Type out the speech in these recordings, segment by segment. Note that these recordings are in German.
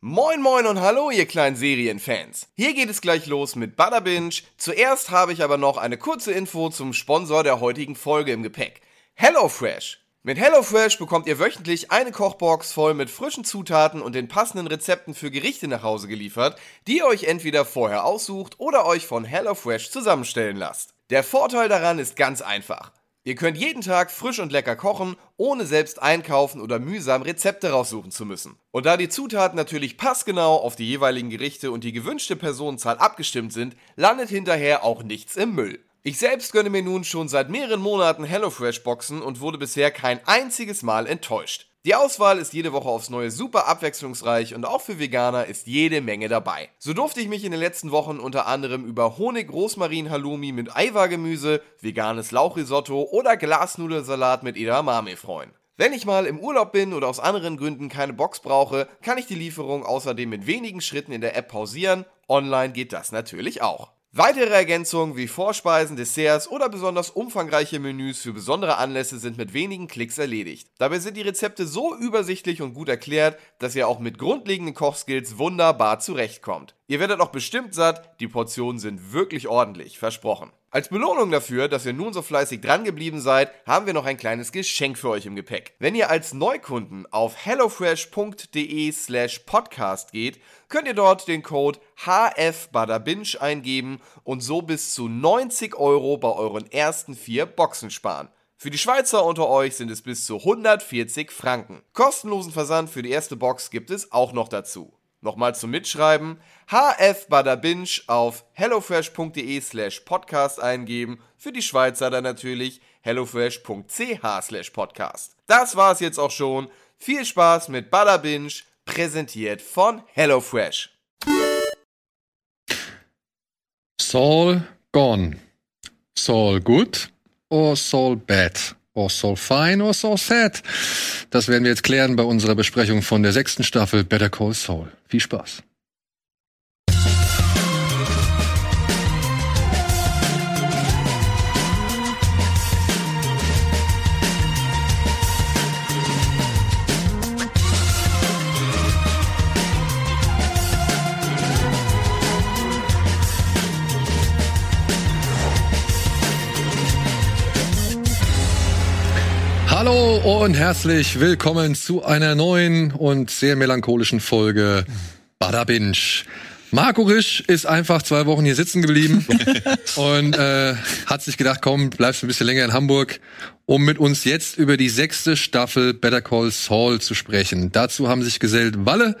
Moin moin und hallo ihr kleinen Serienfans. Hier geht es gleich los mit Butter Binge. Zuerst habe ich aber noch eine kurze Info zum Sponsor der heutigen Folge im Gepäck. HelloFresh. Mit HelloFresh bekommt ihr wöchentlich eine Kochbox voll mit frischen Zutaten und den passenden Rezepten für Gerichte nach Hause geliefert, die ihr euch entweder vorher aussucht oder euch von HelloFresh zusammenstellen lasst. Der Vorteil daran ist ganz einfach. Ihr könnt jeden Tag frisch und lecker kochen, ohne selbst einkaufen oder mühsam Rezepte raussuchen zu müssen. Und da die Zutaten natürlich passgenau auf die jeweiligen Gerichte und die gewünschte Personenzahl abgestimmt sind, landet hinterher auch nichts im Müll. Ich selbst gönne mir nun schon seit mehreren Monaten HelloFresh-Boxen und wurde bisher kein einziges Mal enttäuscht. Die Auswahl ist jede Woche aufs Neue super abwechslungsreich und auch für Veganer ist jede Menge dabei. So durfte ich mich in den letzten Wochen unter anderem über Honig Rosmarin Halloumi mit Eiwa-Gemüse, veganes Lauchrisotto oder Glasnudelsalat mit Edamame freuen. Wenn ich mal im Urlaub bin oder aus anderen Gründen keine Box brauche, kann ich die Lieferung außerdem mit wenigen Schritten in der App pausieren. Online geht das natürlich auch. Weitere Ergänzungen wie Vorspeisen, Desserts oder besonders umfangreiche Menüs für besondere Anlässe sind mit wenigen Klicks erledigt. Dabei sind die Rezepte so übersichtlich und gut erklärt, dass ihr auch mit grundlegenden Kochskills wunderbar zurechtkommt. Ihr werdet auch bestimmt satt, die Portionen sind wirklich ordentlich, versprochen. Als Belohnung dafür, dass ihr nun so fleißig dran geblieben seid, haben wir noch ein kleines Geschenk für euch im Gepäck. Wenn ihr als Neukunden auf hellofresh.de slash podcast geht, könnt ihr dort den Code HFBadabinch eingeben und so bis zu 90 Euro bei euren ersten vier Boxen sparen. Für die Schweizer unter euch sind es bis zu 140 Franken. Kostenlosen Versand für die erste Box gibt es auch noch dazu. Nochmal zum Mitschreiben. HF Badabinch auf hellofresh.de slash podcast eingeben. Für die Schweizer dann natürlich hellofresh.ch slash podcast. Das war's jetzt auch schon. Viel Spaß mit Badabinch, präsentiert von HelloFresh. Saul gone. Saul good or Saul bad? Or Saul fine or Saul sad? Das werden wir jetzt klären bei unserer Besprechung von der sechsten Staffel Better Call Saul. Viel Spaß. Hallo und herzlich willkommen zu einer neuen und sehr melancholischen Folge Bada Binge. Marco Risch ist einfach zwei Wochen hier sitzen geblieben und äh, hat sich gedacht, komm, bleibst ein bisschen länger in Hamburg, um mit uns jetzt über die sechste Staffel Better Call Saul zu sprechen. Dazu haben sich gesellt Walle,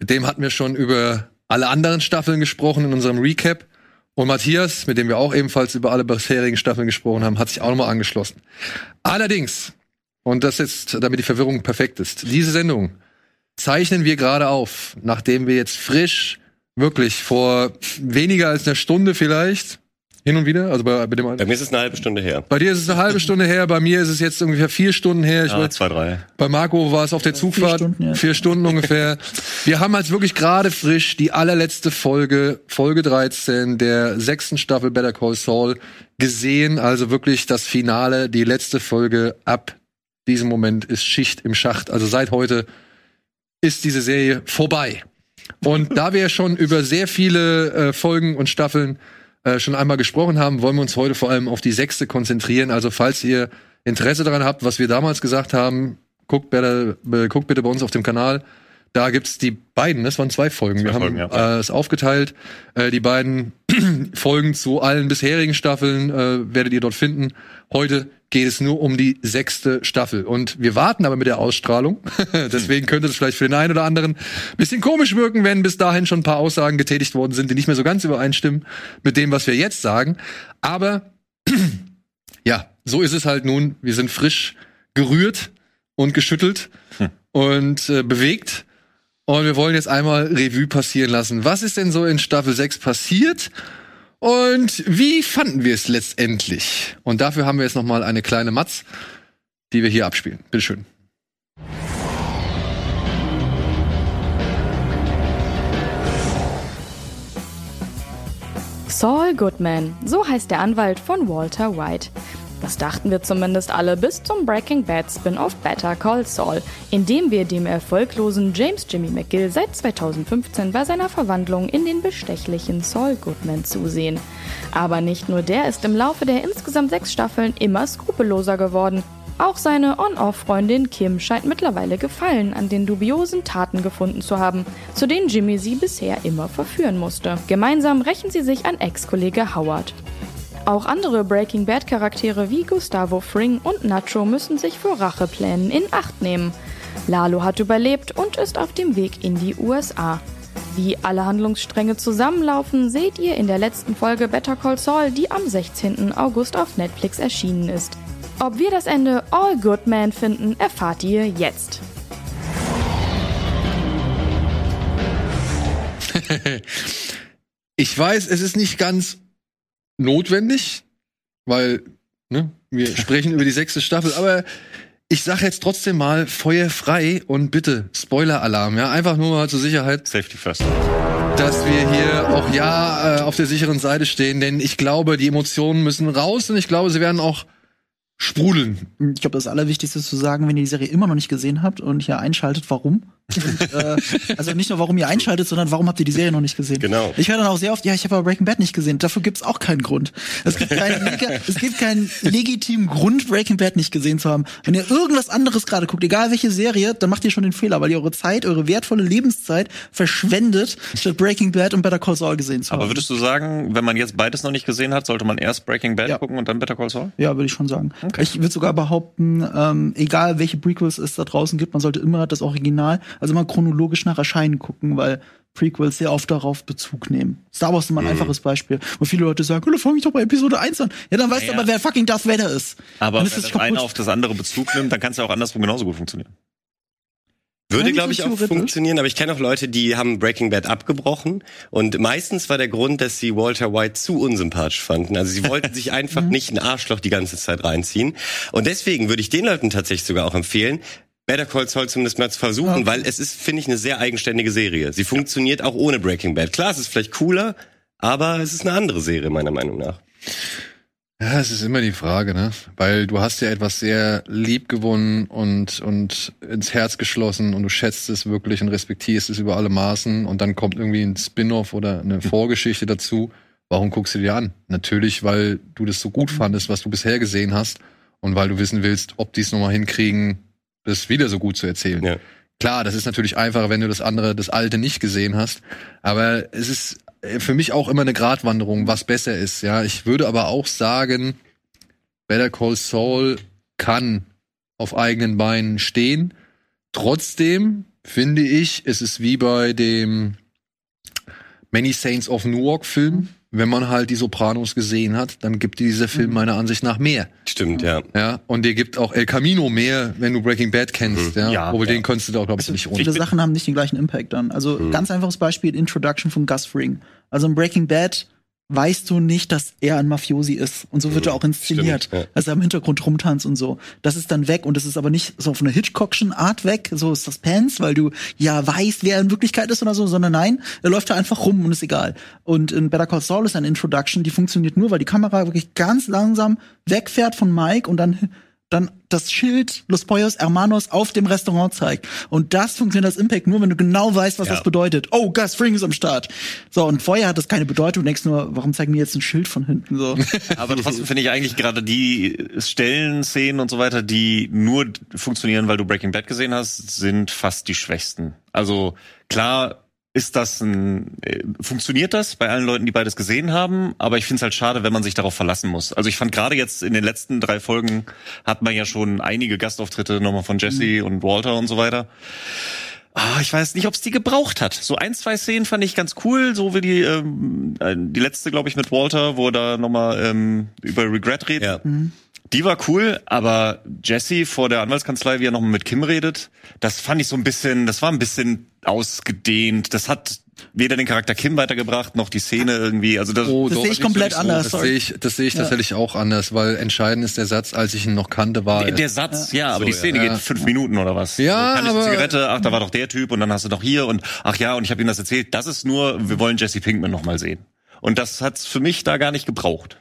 mit dem hatten wir schon über alle anderen Staffeln gesprochen in unserem Recap. Und Matthias, mit dem wir auch ebenfalls über alle bisherigen Staffeln gesprochen haben, hat sich auch nochmal angeschlossen. Allerdings und das jetzt, damit die Verwirrung perfekt ist. Diese Sendung zeichnen wir gerade auf, nachdem wir jetzt frisch, wirklich vor weniger als einer Stunde vielleicht, hin und wieder, also bei, bei dem. Bei mir ist es eine halbe Stunde her. Bei dir ist es eine halbe Stunde her, bei mir ist es jetzt ungefähr vier Stunden her. Ich ja, zwei, drei. Bei Marco war es auf der Zugfahrt vier Stunden, ja. vier Stunden ungefähr. Wir haben als wirklich gerade frisch die allerletzte Folge, Folge 13 der sechsten Staffel Better Call Saul gesehen. Also wirklich das Finale, die letzte Folge ab diesem Moment ist Schicht im Schacht. Also seit heute ist diese Serie vorbei. Und da wir schon über sehr viele äh, Folgen und Staffeln äh, schon einmal gesprochen haben, wollen wir uns heute vor allem auf die sechste konzentrieren. Also falls ihr Interesse daran habt, was wir damals gesagt haben, guckt bitte, äh, guckt bitte bei uns auf dem Kanal. Da gibt's die beiden, das waren zwei Folgen. Zwei wir Folgen, haben ja. äh, es aufgeteilt. Äh, die beiden Folgen zu allen bisherigen Staffeln äh, werdet ihr dort finden. Heute geht es nur um die sechste Staffel. Und wir warten aber mit der Ausstrahlung. Deswegen könnte es vielleicht für den einen oder anderen ein bisschen komisch wirken, wenn bis dahin schon ein paar Aussagen getätigt worden sind, die nicht mehr so ganz übereinstimmen mit dem, was wir jetzt sagen. Aber ja, so ist es halt nun. Wir sind frisch gerührt und geschüttelt hm. und äh, bewegt. Und wir wollen jetzt einmal Revue passieren lassen. Was ist denn so in Staffel 6 passiert? Und wie fanden wir es letztendlich? Und dafür haben wir jetzt noch mal eine kleine Matz, die wir hier abspielen. Bitteschön. Saul Goodman, so heißt der Anwalt von Walter White. Das dachten wir zumindest alle bis zum Breaking Bad Spin-off Better Call Saul, in dem wir dem erfolglosen James Jimmy McGill seit 2015 bei seiner Verwandlung in den bestechlichen Saul Goodman zusehen. Aber nicht nur der ist im Laufe der insgesamt sechs Staffeln immer skrupelloser geworden. Auch seine On-Off-Freundin Kim scheint mittlerweile Gefallen an den dubiosen Taten gefunden zu haben, zu denen Jimmy sie bisher immer verführen musste. Gemeinsam rächen sie sich an Ex-Kollege Howard. Auch andere Breaking Bad Charaktere wie Gustavo Fring und Nacho müssen sich vor Racheplänen in Acht nehmen. Lalo hat überlebt und ist auf dem Weg in die USA. Wie alle Handlungsstränge zusammenlaufen, seht ihr in der letzten Folge Better Call Saul, die am 16. August auf Netflix erschienen ist. Ob wir das Ende All Good Man finden, erfahrt ihr jetzt. ich weiß, es ist nicht ganz notwendig, weil ne, wir sprechen über die sechste Staffel, aber ich sage jetzt trotzdem mal Feuer frei und bitte Spoiler-Alarm, ja, einfach nur mal zur Sicherheit. Safety first. Dass wir hier auch ja äh, auf der sicheren Seite stehen, denn ich glaube, die Emotionen müssen raus und ich glaube, sie werden auch sprudeln. Ich glaube, das Allerwichtigste ist zu sagen, wenn ihr die Serie immer noch nicht gesehen habt und hier einschaltet, warum? Und, äh, also nicht nur, warum ihr einschaltet, sondern warum habt ihr die Serie noch nicht gesehen? Genau. Ich höre dann auch sehr oft, ja, ich habe aber Breaking Bad nicht gesehen. Dafür gibt's auch keinen Grund. Es gibt, keinen, es gibt keinen legitimen Grund, Breaking Bad nicht gesehen zu haben. Wenn ihr irgendwas anderes gerade guckt, egal welche Serie, dann macht ihr schon den Fehler, weil ihr eure Zeit, eure wertvolle Lebenszeit verschwendet, statt Breaking Bad und Better Call Saul gesehen zu haben. Aber würdest du sagen, wenn man jetzt beides noch nicht gesehen hat, sollte man erst Breaking Bad ja. gucken und dann Better Call Saul? Ja, würde ich schon sagen. Okay. Ich würde sogar behaupten, ähm, egal welche Prequels es da draußen gibt, man sollte immer das Original, also immer chronologisch nach Erscheinen gucken, weil Prequels sehr oft darauf Bezug nehmen. Star Wars ist immer ein mhm. einfaches Beispiel, wo viele Leute sagen, da fange ich doch bei Episode 1 an. Ja, dann weißt ja. du aber, wer fucking Darth Vader ist. Aber wenn das eine auf das andere Bezug nimmt, dann kann es ja auch andersrum genauso gut funktionieren. Würde, glaube ich, auch funktionieren, aber ich kenne auch Leute, die haben Breaking Bad abgebrochen und meistens war der Grund, dass sie Walter White zu unsympathisch fanden. Also sie wollten sich einfach mhm. nicht ein Arschloch die ganze Zeit reinziehen. Und deswegen würde ich den Leuten tatsächlich sogar auch empfehlen, Better Call Saul zumindest mal zu versuchen, okay. weil es ist, finde ich, eine sehr eigenständige Serie. Sie funktioniert ja. auch ohne Breaking Bad. Klar, es ist vielleicht cooler, aber es ist eine andere Serie, meiner Meinung nach. Ja, es ist immer die Frage, ne? Weil du hast ja etwas sehr lieb gewonnen und, und ins Herz geschlossen und du schätzt es wirklich und respektierst es über alle Maßen und dann kommt irgendwie ein Spin-off oder eine Vorgeschichte dazu. Warum guckst du dir an? Natürlich, weil du das so gut fandest, was du bisher gesehen hast und weil du wissen willst, ob die es nochmal hinkriegen, das wieder so gut zu erzählen. Ja. Klar, das ist natürlich einfacher, wenn du das andere, das alte nicht gesehen hast. Aber es ist äh, für mich auch immer eine Gratwanderung, was besser ist. Ja, ich würde aber auch sagen, Better Call Saul kann auf eigenen Beinen stehen. Trotzdem finde ich, es ist wie bei dem Many Saints of Newark Film wenn man halt die Sopranos gesehen hat, dann gibt dieser Film mhm. meiner Ansicht nach mehr. Stimmt, ja. Ja, und dir gibt auch El Camino mehr, wenn du Breaking Bad kennst, mhm. ja. ja. Obwohl ja. den konntest du auch, glaube ich, also nicht ohne. Viele Sachen haben nicht den gleichen Impact dann. Also mhm. ganz einfaches Beispiel, Introduction von Gus Fring. Also in Breaking Bad weißt du nicht, dass er ein Mafiosi ist. Und so wird er auch inszeniert. Stimmt, ja. Also er im Hintergrund rumtanzt und so. Das ist dann weg und das ist aber nicht so auf einer Hitchcockschen Art weg, so Suspense, weil du ja weißt, wer in Wirklichkeit ist oder so, sondern nein, er läuft da einfach rum und ist egal. Und in Better Call Saul ist eine Introduction, die funktioniert nur, weil die Kamera wirklich ganz langsam wegfährt von Mike und dann dann das Schild Los Pollos Hermanos auf dem Restaurant zeigt. Und das funktioniert als Impact nur, wenn du genau weißt, was ja. das bedeutet. Oh, Gus Fring ist am Start. So, und vorher hat das keine Bedeutung. Du denkst nur, warum zeigen mir jetzt ein Schild von hinten so? Aber trotzdem finde ich eigentlich gerade die Stellen, Szenen und so weiter, die nur funktionieren, weil du Breaking Bad gesehen hast, sind fast die schwächsten. Also klar, ist das ein, äh, funktioniert das bei allen Leuten, die beides gesehen haben? Aber ich finde es halt schade, wenn man sich darauf verlassen muss. Also ich fand gerade jetzt in den letzten drei Folgen hat man ja schon einige Gastauftritte nochmal von Jesse mhm. und Walter und so weiter. Ah, ich weiß nicht, ob es die gebraucht hat. So ein, zwei Szenen fand ich ganz cool, so wie die ähm, äh, die letzte, glaube ich, mit Walter, wo er da nochmal ähm, über Regret redet. Ja. Mhm. Die war cool, aber Jesse vor der Anwaltskanzlei, wie er nochmal mit Kim redet, das fand ich so ein bisschen, das war ein bisschen ausgedehnt. Das hat weder den Charakter Kim weitergebracht noch die Szene irgendwie. Also das, oh, das sehe ich komplett anders. Das sehe ich, das sehe ich ja. tatsächlich auch anders, weil entscheidend ist der Satz, als ich ihn noch kannte, war der, der Satz. Ja, ja aber so, die Szene ja. geht fünf Minuten oder was. Ja, so, aber Zigarette. Ach, da war doch der Typ und dann hast du doch hier und ach ja und ich habe ihm das erzählt. Das ist nur, wir wollen Jesse Pinkman noch mal sehen. Und das hat's für mich da gar nicht gebraucht.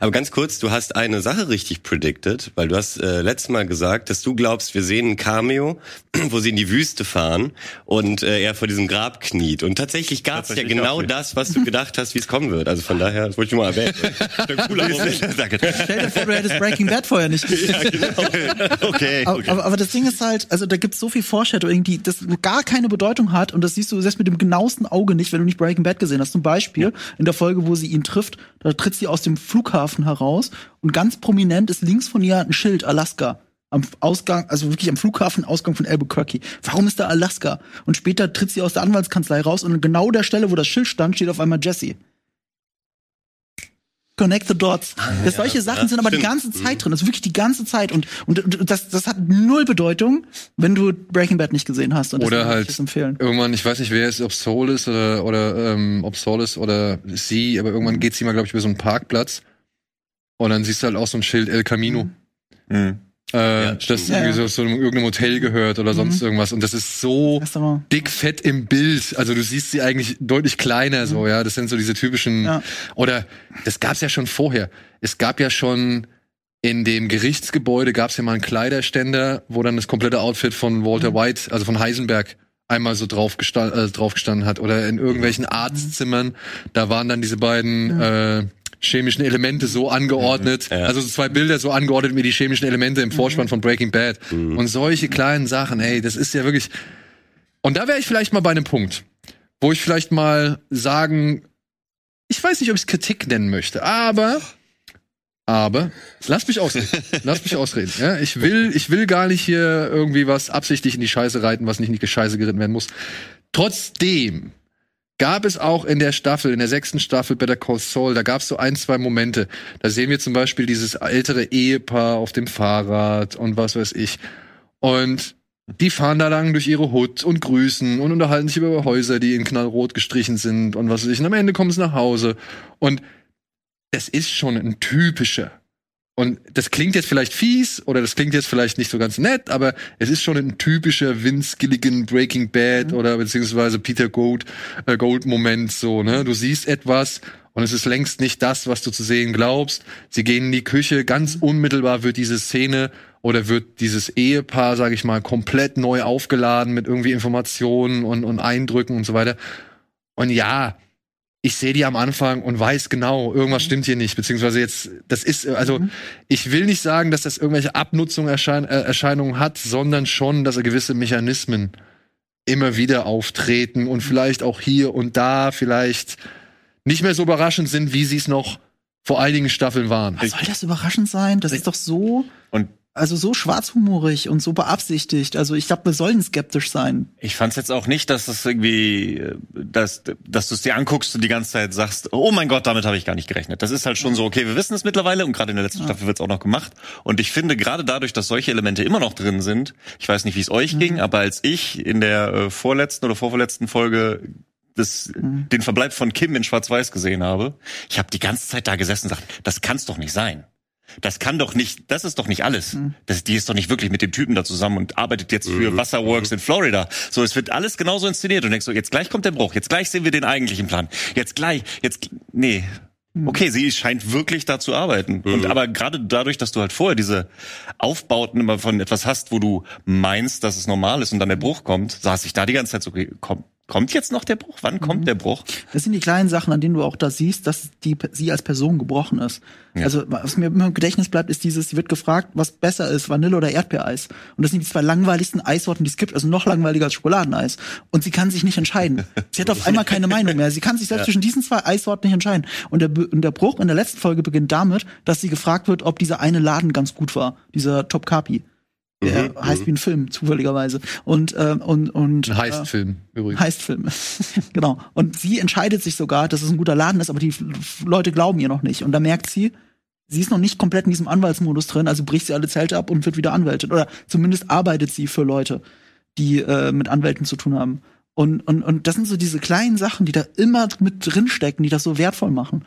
Aber ganz kurz, du hast eine Sache richtig predicted, weil du hast äh, letztes Mal gesagt, dass du glaubst, wir sehen ein Cameo, wo sie in die Wüste fahren und äh, er vor diesem Grab kniet. Und tatsächlich gab es ja genau das, was du gedacht hast, wie es kommen wird. Also von daher, das wollte ich nur mal erwähnen. cooler Danke. Stell dir vor, du hättest Breaking Bad vorher nicht gesehen. Ja, genau. okay, okay. Aber, aber, das Ding ist halt, also da gibt's so viel Foreshadowing, die das gar keine Bedeutung hat und das siehst du selbst mit dem genauesten Auge nicht, wenn du nicht Breaking Bad gesehen hast. Zum Beispiel ja. in der Folge, wo sie ihn trifft, da tritt sie aus dem Flughafen heraus und ganz prominent ist links von ihr ein Schild Alaska am Ausgang, also wirklich am Flughafen Ausgang von Albuquerque. Warum ist da Alaska? Und später tritt sie aus der Anwaltskanzlei raus und an genau der Stelle, wo das Schild stand, steht auf einmal Jesse. Connect the Dots. Das ja, solche Sachen ja, sind aber stimmt. die ganze Zeit drin. Das ist wirklich die ganze Zeit. Und, und das, das hat null Bedeutung, wenn du Breaking Bad nicht gesehen hast. Und oder halt irgendwann, ich weiß nicht, wer es, ob Soul ist oder, oder ähm, ob Soul ist oder sie, aber irgendwann geht sie mal, glaube ich, über so einen Parkplatz. Und dann siehst du halt auch so ein Schild El Camino. Mhm. Äh, ja, das ja, irgendwie so zu irgendeinem Hotel gehört oder sonst mhm. irgendwas. Und das ist so dick fett im Bild. Also du siehst sie eigentlich deutlich kleiner mhm. so, ja. Das sind so diese typischen. Ja. Oder das gab's ja schon vorher. Es gab ja schon in dem Gerichtsgebäude gab's ja mal einen Kleiderständer, wo dann das komplette Outfit von Walter mhm. White, also von Heisenberg, einmal so drauf, gestanden, äh, drauf gestanden hat. Oder in irgendwelchen mhm. Arztzimmern, da waren dann diese beiden äh, chemischen Elemente so angeordnet. Ja. Also so zwei Bilder so angeordnet wie die chemischen Elemente im Vorspann mhm. von Breaking Bad. Mhm. Und solche kleinen Sachen, ey, das ist ja wirklich. Und da wäre ich vielleicht mal bei einem Punkt, wo ich vielleicht mal sagen, ich weiß nicht, ob ich es Kritik nennen möchte, aber aber lass mich ausreden. lass mich ausreden. Ja, ich will, ich will gar nicht hier irgendwie was absichtlich in die Scheiße reiten, was nicht in die Scheiße geritten werden muss. Trotzdem gab es auch in der Staffel, in der sechsten Staffel Better Call Saul, da gab es so ein, zwei Momente. Da sehen wir zum Beispiel dieses ältere Ehepaar auf dem Fahrrad und was weiß ich. Und die fahren da lang durch ihre Hut und grüßen und unterhalten sich über Häuser, die in knallrot gestrichen sind und was weiß ich. Und am Ende kommen sie nach Hause. Und das ist schon ein typischer und das klingt jetzt vielleicht fies oder das klingt jetzt vielleicht nicht so ganz nett, aber es ist schon ein typischer Vince Gilligan Breaking Bad mhm. oder beziehungsweise Peter Gold, äh, Gold Moment so, ne? Du siehst etwas und es ist längst nicht das, was du zu sehen glaubst. Sie gehen in die Küche, ganz unmittelbar wird diese Szene oder wird dieses Ehepaar, sage ich mal, komplett neu aufgeladen mit irgendwie Informationen und, und Eindrücken und so weiter. Und ja, ich sehe die am Anfang und weiß genau, irgendwas mhm. stimmt hier nicht, beziehungsweise jetzt, das ist, also mhm. ich will nicht sagen, dass das irgendwelche Abnutzungserscheinungen äh, hat, sondern schon, dass er gewisse Mechanismen immer wieder auftreten und vielleicht auch hier und da vielleicht nicht mehr so überraschend sind, wie sie es noch vor einigen Staffeln waren. Was soll das überraschend sein? Das ist doch so. Und also so schwarzhumorig und so beabsichtigt. Also ich glaube, wir sollen skeptisch sein. Ich fand es jetzt auch nicht, dass das irgendwie, dass, dass du es dir anguckst und die ganze Zeit sagst, oh mein Gott, damit habe ich gar nicht gerechnet. Das ist halt schon so, okay, wir wissen es mittlerweile und gerade in der letzten ja. Staffel wird es auch noch gemacht. Und ich finde, gerade dadurch, dass solche Elemente immer noch drin sind, ich weiß nicht, wie es euch mhm. ging, aber als ich in der äh, vorletzten oder vorvorletzten Folge das, mhm. den Verbleib von Kim in Schwarz-Weiß gesehen habe, ich habe die ganze Zeit da gesessen und gesagt, das kann's doch nicht sein. Das kann doch nicht, das ist doch nicht alles. Mhm. Das, die ist doch nicht wirklich mit dem Typen da zusammen und arbeitet jetzt für mhm. Wasserworks in Florida. So, es wird alles genauso inszeniert und denkst so, jetzt gleich kommt der Bruch, jetzt gleich sehen wir den eigentlichen Plan. Jetzt gleich, jetzt, nee. Mhm. Okay, sie scheint wirklich da zu arbeiten. Mhm. Und aber gerade dadurch, dass du halt vorher diese Aufbauten immer von etwas hast, wo du meinst, dass es normal ist und dann der Bruch kommt, saß ich da die ganze Zeit so, komm, Kommt jetzt noch der Bruch? Wann kommt mhm. der Bruch? Das sind die kleinen Sachen, an denen du auch da siehst, dass die, sie als Person gebrochen ist. Ja. Also, was mir immer im Gedächtnis bleibt, ist dieses, sie wird gefragt, was besser ist, Vanille oder Erdbeereis. Und das sind die zwei langweiligsten Eissorten, die es gibt, also noch langweiliger als Schokoladeneis. Und sie kann sich nicht entscheiden. Sie hat auf einmal keine Meinung mehr. Sie kann sich selbst ja. zwischen diesen zwei Eissorten nicht entscheiden. Und der, und der Bruch in der letzten Folge beginnt damit, dass sie gefragt wird, ob dieser eine Laden ganz gut war, dieser Top Kapi. Der mhm, heißt mhm. wie ein Film, zufälligerweise. Und, äh, und, und. Ein Heistfilm, äh, übrigens. Heistfilm. genau. Und sie entscheidet sich sogar, dass es ein guter Laden ist, aber die Leute glauben ihr noch nicht. Und da merkt sie, sie ist noch nicht komplett in diesem Anwaltsmodus drin, also bricht sie alle Zelte ab und wird wieder Anwältin. Oder zumindest arbeitet sie für Leute, die äh, mit Anwälten zu tun haben. Und, und, und das sind so diese kleinen Sachen, die da immer mit drinstecken, die das so wertvoll machen.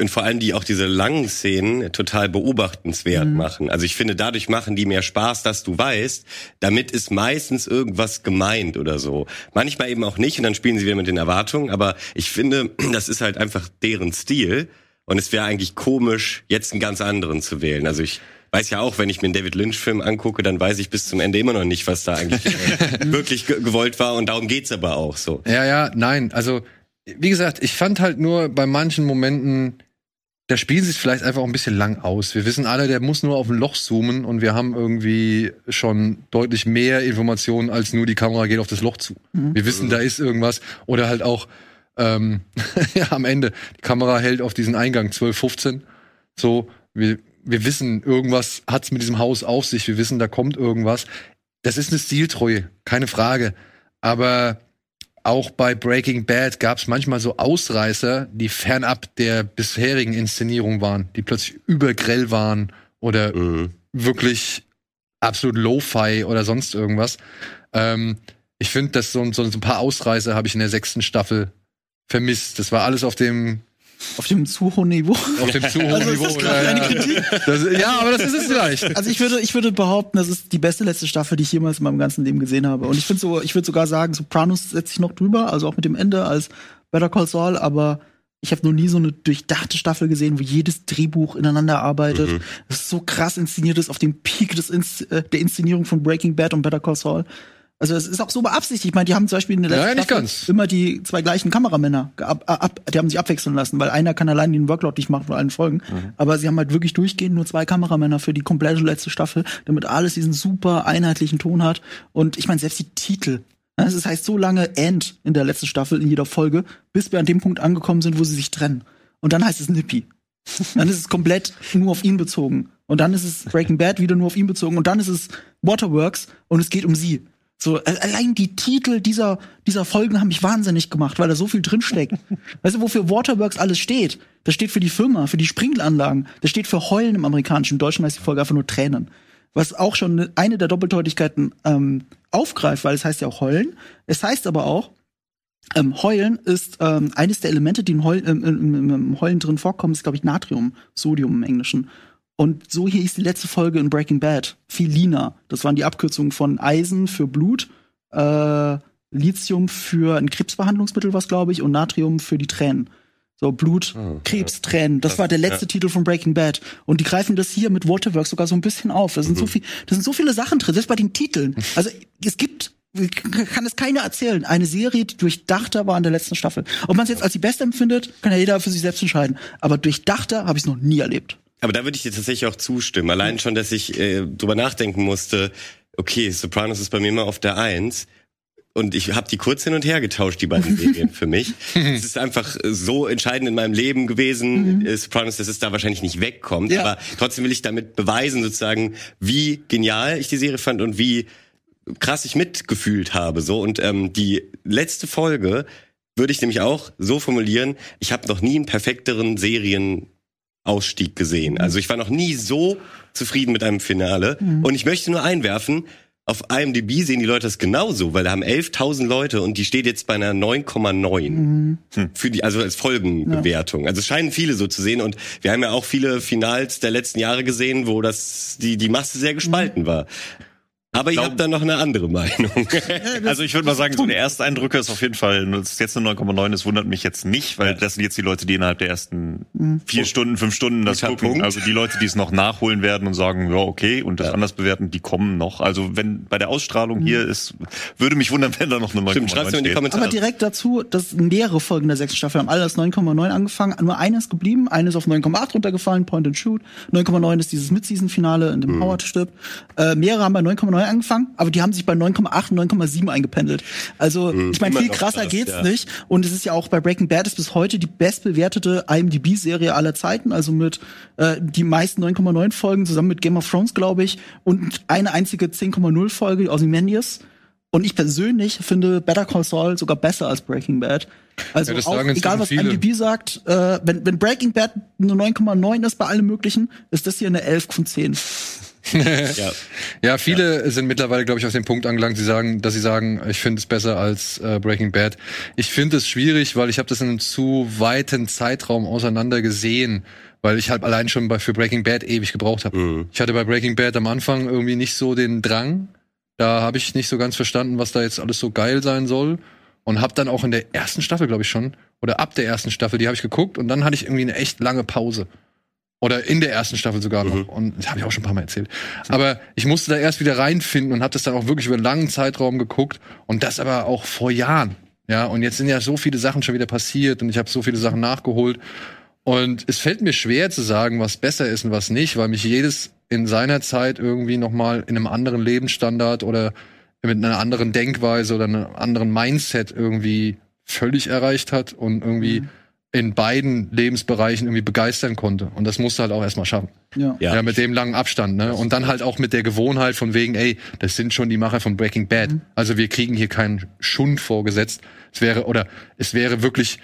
Und vor allem die auch diese langen Szenen total beobachtenswert mhm. machen. Also ich finde, dadurch machen die mehr Spaß, dass du weißt, damit ist meistens irgendwas gemeint oder so. Manchmal eben auch nicht und dann spielen sie wieder mit den Erwartungen, aber ich finde, das ist halt einfach deren Stil. Und es wäre eigentlich komisch, jetzt einen ganz anderen zu wählen. Also ich weiß ja auch, wenn ich mir einen David Lynch-Film angucke, dann weiß ich bis zum Ende immer noch nicht, was da eigentlich äh, wirklich gewollt war. Und darum geht's aber auch so. Ja, ja, nein. Also, wie gesagt, ich fand halt nur bei manchen Momenten, da spielen sie es vielleicht einfach auch ein bisschen lang aus. Wir wissen alle, der muss nur auf ein Loch zoomen und wir haben irgendwie schon deutlich mehr Informationen, als nur die Kamera geht auf das Loch zu. Mhm. Wir wissen, da ist irgendwas. Oder halt auch ähm, ja, am Ende, die Kamera hält auf diesen Eingang 12, 15. So, wir, wir wissen, irgendwas hat's mit diesem Haus auf sich. Wir wissen, da kommt irgendwas. Das ist eine Stiltreue, keine Frage. Aber auch bei Breaking Bad gab es manchmal so Ausreißer, die fernab der bisherigen Inszenierung waren, die plötzlich übergrell waren oder mhm. wirklich absolut Lo-Fi oder sonst irgendwas. Ähm, ich finde, dass so, so, ein paar Ausreißer habe ich in der sechsten Staffel vermisst. Das war alles auf dem auf dem zu hohen Niveau. Auf dem zu hohen also Niveau. Ist das ja, eine Kritik? Das, ja, aber das ist es vielleicht. Also ich würde, ich würde behaupten, das ist die beste letzte Staffel, die ich jemals in meinem ganzen Leben gesehen habe. Und ich finde so, ich würde sogar sagen, Sopranos setzt sich noch drüber, also auch mit dem Ende als Better Call Saul, aber ich habe noch nie so eine durchdachte Staffel gesehen, wo jedes Drehbuch ineinander arbeitet. Mhm. Das so krass inszeniert ist auf dem Peak des Insz äh, der Inszenierung von Breaking Bad und Better Call Saul. Also es ist auch so beabsichtigt. Ich meine, die haben zum Beispiel in der letzten ja, Staffel immer die zwei gleichen Kameramänner, ab, ab, die haben sich abwechseln lassen, weil einer kann allein den Workload nicht machen von allen Folgen. Mhm. Aber sie haben halt wirklich durchgehend nur zwei Kameramänner für die komplette letzte Staffel, damit alles diesen super einheitlichen Ton hat. Und ich meine, selbst die Titel. Das ne, heißt so lange End in der letzten Staffel, in jeder Folge, bis wir an dem Punkt angekommen sind, wo sie sich trennen. Und dann heißt es Nippy. Dann ist es komplett nur auf ihn bezogen. Und dann ist es Breaking Bad wieder nur auf ihn bezogen. Und dann ist es Waterworks und es geht um sie. So, allein die Titel dieser, dieser Folgen haben mich wahnsinnig gemacht, weil da so viel drinsteckt. weißt du, wofür Waterworks alles steht? Das steht für die Firma, für die Sprinkelanlagen. Das steht für Heulen im Amerikanischen. Im Deutschen heißt die Folge einfach nur Tränen. Was auch schon eine der Doppeldeutigkeiten ähm, aufgreift, weil es heißt ja auch Heulen. Es heißt aber auch, ähm, Heulen ist ähm, eines der Elemente, die im, Heul, im, im, im Heulen drin vorkommen, ist, glaube ich, Natrium, Sodium im Englischen. Und so hieß die letzte Folge in Breaking Bad. Filina. Das waren die Abkürzungen von Eisen für Blut, äh, Lithium für ein Krebsbehandlungsmittel, was glaube ich, und Natrium für die Tränen. So Blut, oh, Krebs, ja. Tränen. Das, das, war der letzte ja. Titel von Breaking Bad. Und die greifen das hier mit Waterworks sogar so ein bisschen auf. Da sind mhm. so viel, da sind so viele Sachen drin, selbst bei den Titeln. Also es gibt kann es keiner erzählen. Eine Serie, die durchdachter war in der letzten Staffel. Ob man es jetzt als die beste empfindet, kann ja jeder für sich selbst entscheiden. Aber durchdachter habe ich es noch nie erlebt. Aber da würde ich dir tatsächlich auch zustimmen. Allein schon, dass ich äh, drüber nachdenken musste, okay, Sopranos ist bei mir immer auf der Eins. Und ich habe die kurz hin und her getauscht, die beiden Serien für mich. es ist einfach so entscheidend in meinem Leben gewesen, mhm. Äh, Sopranos, dass es da wahrscheinlich nicht wegkommt. Ja. Aber trotzdem will ich damit beweisen, sozusagen, wie genial ich die Serie fand und wie krass ich mitgefühlt habe. So Und ähm, die letzte Folge würde ich nämlich auch so formulieren, ich habe noch nie einen perfekteren Serien Ausstieg gesehen. Mhm. Also ich war noch nie so zufrieden mit einem Finale. Mhm. Und ich möchte nur einwerfen, auf IMDb sehen die Leute das genauso, weil da haben 11.000 Leute und die steht jetzt bei einer 9,9 mhm. für die, also als Folgenbewertung. Ja. Also es scheinen viele so zu sehen und wir haben ja auch viele Finals der letzten Jahre gesehen, wo das die die Masse sehr gespalten mhm. war. Aber ich habe da noch eine andere Meinung. also ich würde mal sagen, so der erste ist auf jeden Fall, dass es jetzt eine 9,9 ist, wundert mich jetzt nicht, weil das sind jetzt die Leute, die innerhalb der ersten mhm. vier Stunden, fünf Stunden das gucken. Punkt. Also die Leute, die es noch nachholen werden und sagen, ja, okay, und das ja. anders bewerten, die kommen noch. Also wenn bei der Ausstrahlung hier mhm. ist, würde mich wundern, wenn da noch eine 9,9 steht. In die Kommentare. Aber direkt dazu, dass mehrere Folgen der sechsten Staffel haben alle das 9,9 angefangen, nur eines geblieben, eines auf 9,8 runtergefallen, Point and Shoot. 9,9 ist dieses Mid-Season-Finale, in dem mhm. Howard stirbt. Äh, mehrere haben bei 9,9 angefangen, aber die haben sich bei 9,8 und 9,7 eingependelt. Also, mhm, ich meine, viel krasser krass, geht's ja. nicht. Und es ist ja auch bei Breaking Bad ist bis heute die bestbewertete IMDb-Serie aller Zeiten, also mit äh, die meisten 9,9 Folgen zusammen mit Game of Thrones, glaube ich, und eine einzige 10,0 Folge aus Ozymandias. Und ich persönlich finde Better Call Saul sogar besser als Breaking Bad. Also ja, auch, egal was viele. IMDb sagt, äh, wenn, wenn Breaking Bad eine 9,9 ist bei allem möglichen, ist das hier eine 11 von 10 ja. ja, viele ja. sind mittlerweile, glaube ich, auf den Punkt angelangt, sie sagen, dass sie sagen, ich finde es besser als äh, Breaking Bad. Ich finde es schwierig, weil ich habe das in einem zu weiten Zeitraum auseinander gesehen, weil ich halt allein schon bei, für Breaking Bad ewig gebraucht habe. Mhm. Ich hatte bei Breaking Bad am Anfang irgendwie nicht so den Drang. Da habe ich nicht so ganz verstanden, was da jetzt alles so geil sein soll. und habe dann auch in der ersten Staffel, glaube ich schon, oder ab der ersten Staffel, die habe ich geguckt und dann hatte ich irgendwie eine echt lange Pause. Oder in der ersten Staffel sogar noch. Mhm. Und das habe ich auch schon ein paar Mal erzählt. Aber ich musste da erst wieder reinfinden und habe das dann auch wirklich über einen langen Zeitraum geguckt. Und das aber auch vor Jahren. Ja, und jetzt sind ja so viele Sachen schon wieder passiert und ich habe so viele Sachen nachgeholt. Und es fällt mir schwer zu sagen, was besser ist und was nicht, weil mich jedes in seiner Zeit irgendwie noch mal in einem anderen Lebensstandard oder mit einer anderen Denkweise oder einem anderen Mindset irgendwie völlig erreicht hat und irgendwie mhm. In beiden Lebensbereichen irgendwie begeistern konnte. Und das musste halt auch erstmal schaffen. Ja. ja. mit dem langen Abstand, ne? Und dann halt auch mit der Gewohnheit von wegen, ey, das sind schon die Macher von Breaking Bad. Mhm. Also wir kriegen hier keinen Schund vorgesetzt. Es wäre, oder es wäre wirklich,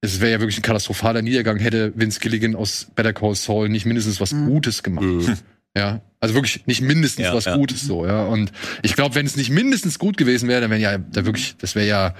es wäre ja wirklich ein katastrophaler Niedergang, hätte Vince Gilligan aus Better Call Saul nicht mindestens was mhm. Gutes gemacht. Mhm. Ja, also wirklich nicht mindestens ja, was ja. Gutes so, ja. Und ich glaube, wenn es nicht mindestens gut gewesen wäre, dann wäre ja da wirklich, das wäre ja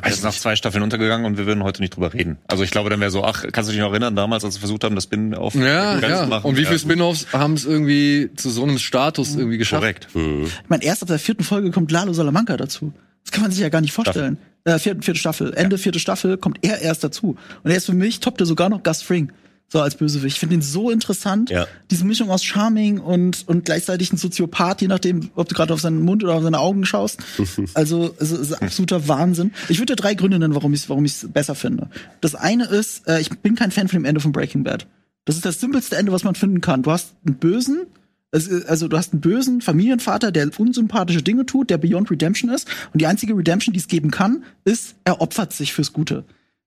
also ist nach zwei Staffeln untergegangen und wir würden heute nicht drüber reden. Also ich glaube, dann wäre so, ach, kannst du dich noch erinnern, damals, als wir versucht haben, das Spin-off ja, ja. zu machen? Und wie viele Spin-offs haben es irgendwie zu so einem Status mhm. irgendwie geschafft? Korrekt. Mhm. Ich meine, erst ab der vierten Folge kommt Lalo Salamanca dazu. Das kann man sich ja gar nicht vorstellen. Staffel. Äh, vierte, vierte Staffel. Ende ja. vierte Staffel kommt er erst dazu. Und er ist für mich, toppt er sogar noch Gus Fring so als Bösewicht. Ich finde ihn so interessant. Ja. Diese Mischung aus Charming und, und gleichzeitig ein Soziopath, je nachdem, ob du gerade auf seinen Mund oder auf seine Augen schaust. also es ist absoluter Wahnsinn. Ich würde dir drei Gründe nennen, warum ich es warum ich's besser finde. Das eine ist, äh, ich bin kein Fan von dem Ende von Breaking Bad. Das ist das simpelste Ende, was man finden kann. Du hast einen Bösen, also du hast einen bösen Familienvater, der unsympathische Dinge tut, der Beyond Redemption ist. Und die einzige Redemption, die es geben kann, ist, er opfert sich fürs Gute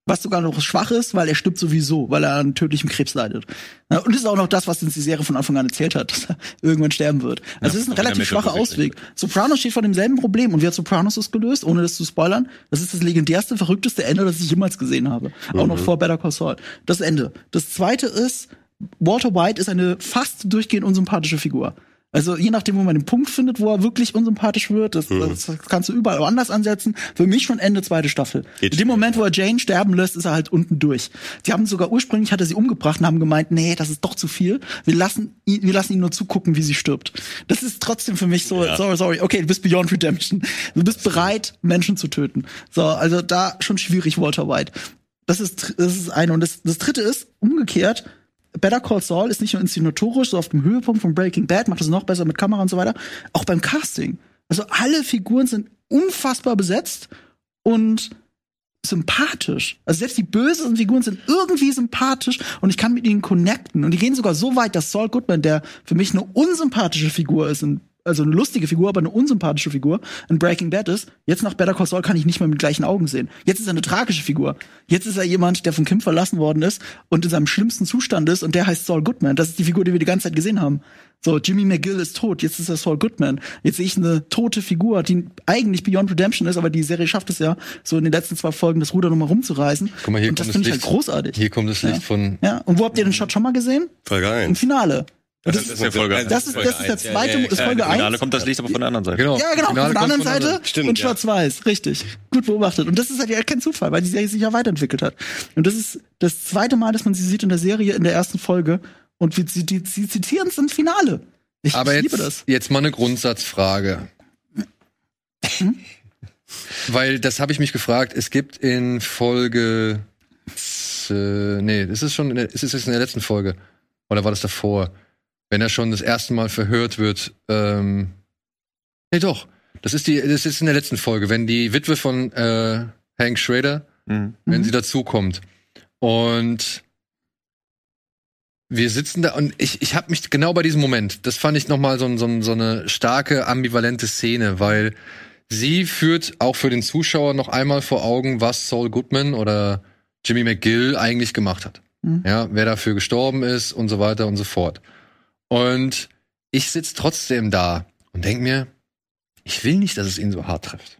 was sogar noch schwach ist, weil er stirbt sowieso, weil er an tödlichem Krebs leidet. Und das ist auch noch das, was uns die Serie von Anfang an erzählt hat, dass er irgendwann sterben wird. Also ja, es ist ein relativ schwacher Ausweg. Sopranos steht vor demselben Problem und wie hat Sopranos es gelöst, ohne das zu spoilern? Das ist das legendärste, verrückteste Ende, das ich jemals gesehen habe. Mhm. Auch noch mhm. vor Better Call Saul. Das Ende. Das zweite ist, Walter White ist eine fast durchgehend unsympathische Figur. Also je nachdem, wo man den Punkt findet, wo er wirklich unsympathisch wird, das, mhm. das kannst du überall anders ansetzen. Für mich schon Ende zweite Staffel. Geht In dem Moment, wo er Jane sterben lässt, ist er halt unten durch. Die haben sogar ursprünglich hat er sie umgebracht und haben gemeint, nee, das ist doch zu viel. Wir lassen ihn, wir lassen ihn nur zugucken, wie sie stirbt. Das ist trotzdem für mich so, ja. sorry, sorry, okay, du bist Beyond Redemption. Du bist bereit, Menschen zu töten. So, also da schon schwierig, Walter White. Das ist, das ist eine. Und das, das dritte ist, umgekehrt, Better Call Saul ist nicht nur inszenatorisch, so auf dem Höhepunkt von Breaking Bad, macht es noch besser mit Kamera und so weiter, auch beim Casting. Also alle Figuren sind unfassbar besetzt und sympathisch. Also selbst die bösen Figuren sind irgendwie sympathisch und ich kann mit ihnen connecten. Und die gehen sogar so weit, dass Saul Goodman, der für mich eine unsympathische Figur ist in also eine lustige Figur, aber eine unsympathische Figur in Breaking Bad ist, jetzt nach Better Call Saul kann ich nicht mehr mit gleichen Augen sehen. Jetzt ist er eine tragische Figur. Jetzt ist er jemand, der von Kim verlassen worden ist und in seinem schlimmsten Zustand ist und der heißt Saul Goodman. Das ist die Figur, die wir die ganze Zeit gesehen haben. So, Jimmy McGill ist tot, jetzt ist er Saul Goodman. Jetzt sehe ich eine tote Figur, die eigentlich Beyond Redemption ist, aber die Serie schafft es ja, so in den letzten zwei Folgen das Ruder nochmal rumzureißen. Guck mal, hier und das finde ich halt großartig. Hier kommt das Licht ja. von. Ja, und wo habt ihr den Shot schon mal gesehen? Folge 1. Im Finale. Das, das, ist, ja Folge, das, ist, das ist der zweite, ja, ja, ist Folge 1. Finale kommt das Licht aber von der anderen Seite. Genau. Ja, genau, Finale von der anderen Seite Stimmt, und schwarz-weiß. Richtig. Gut beobachtet. Und das ist halt ja kein Zufall, weil die Serie sich ja weiterentwickelt hat. Und das ist das zweite Mal, dass man sie sieht in der Serie in der ersten Folge. Und sie, die, sie zitieren es ins Finale. Ich, aber ich liebe das. Jetzt mal eine Grundsatzfrage. Hm? weil das habe ich mich gefragt. Es gibt in Folge. Äh, nee, das ist schon, der, ist es in der letzten Folge. Oder war das davor? Wenn er schon das erste Mal verhört wird. Ähm, nee, doch. Das ist die, das ist in der letzten Folge, wenn die Witwe von äh, Hank Schrader, mhm. wenn sie dazukommt. Und wir sitzen da und ich, ich habe mich genau bei diesem Moment, das fand ich nochmal so, so, so eine starke, ambivalente Szene, weil sie führt auch für den Zuschauer noch einmal vor Augen, was Saul Goodman oder Jimmy McGill eigentlich gemacht hat. Mhm. Ja, wer dafür gestorben ist und so weiter und so fort. Und ich sitze trotzdem da und denk mir, ich will nicht, dass es ihn so hart trifft.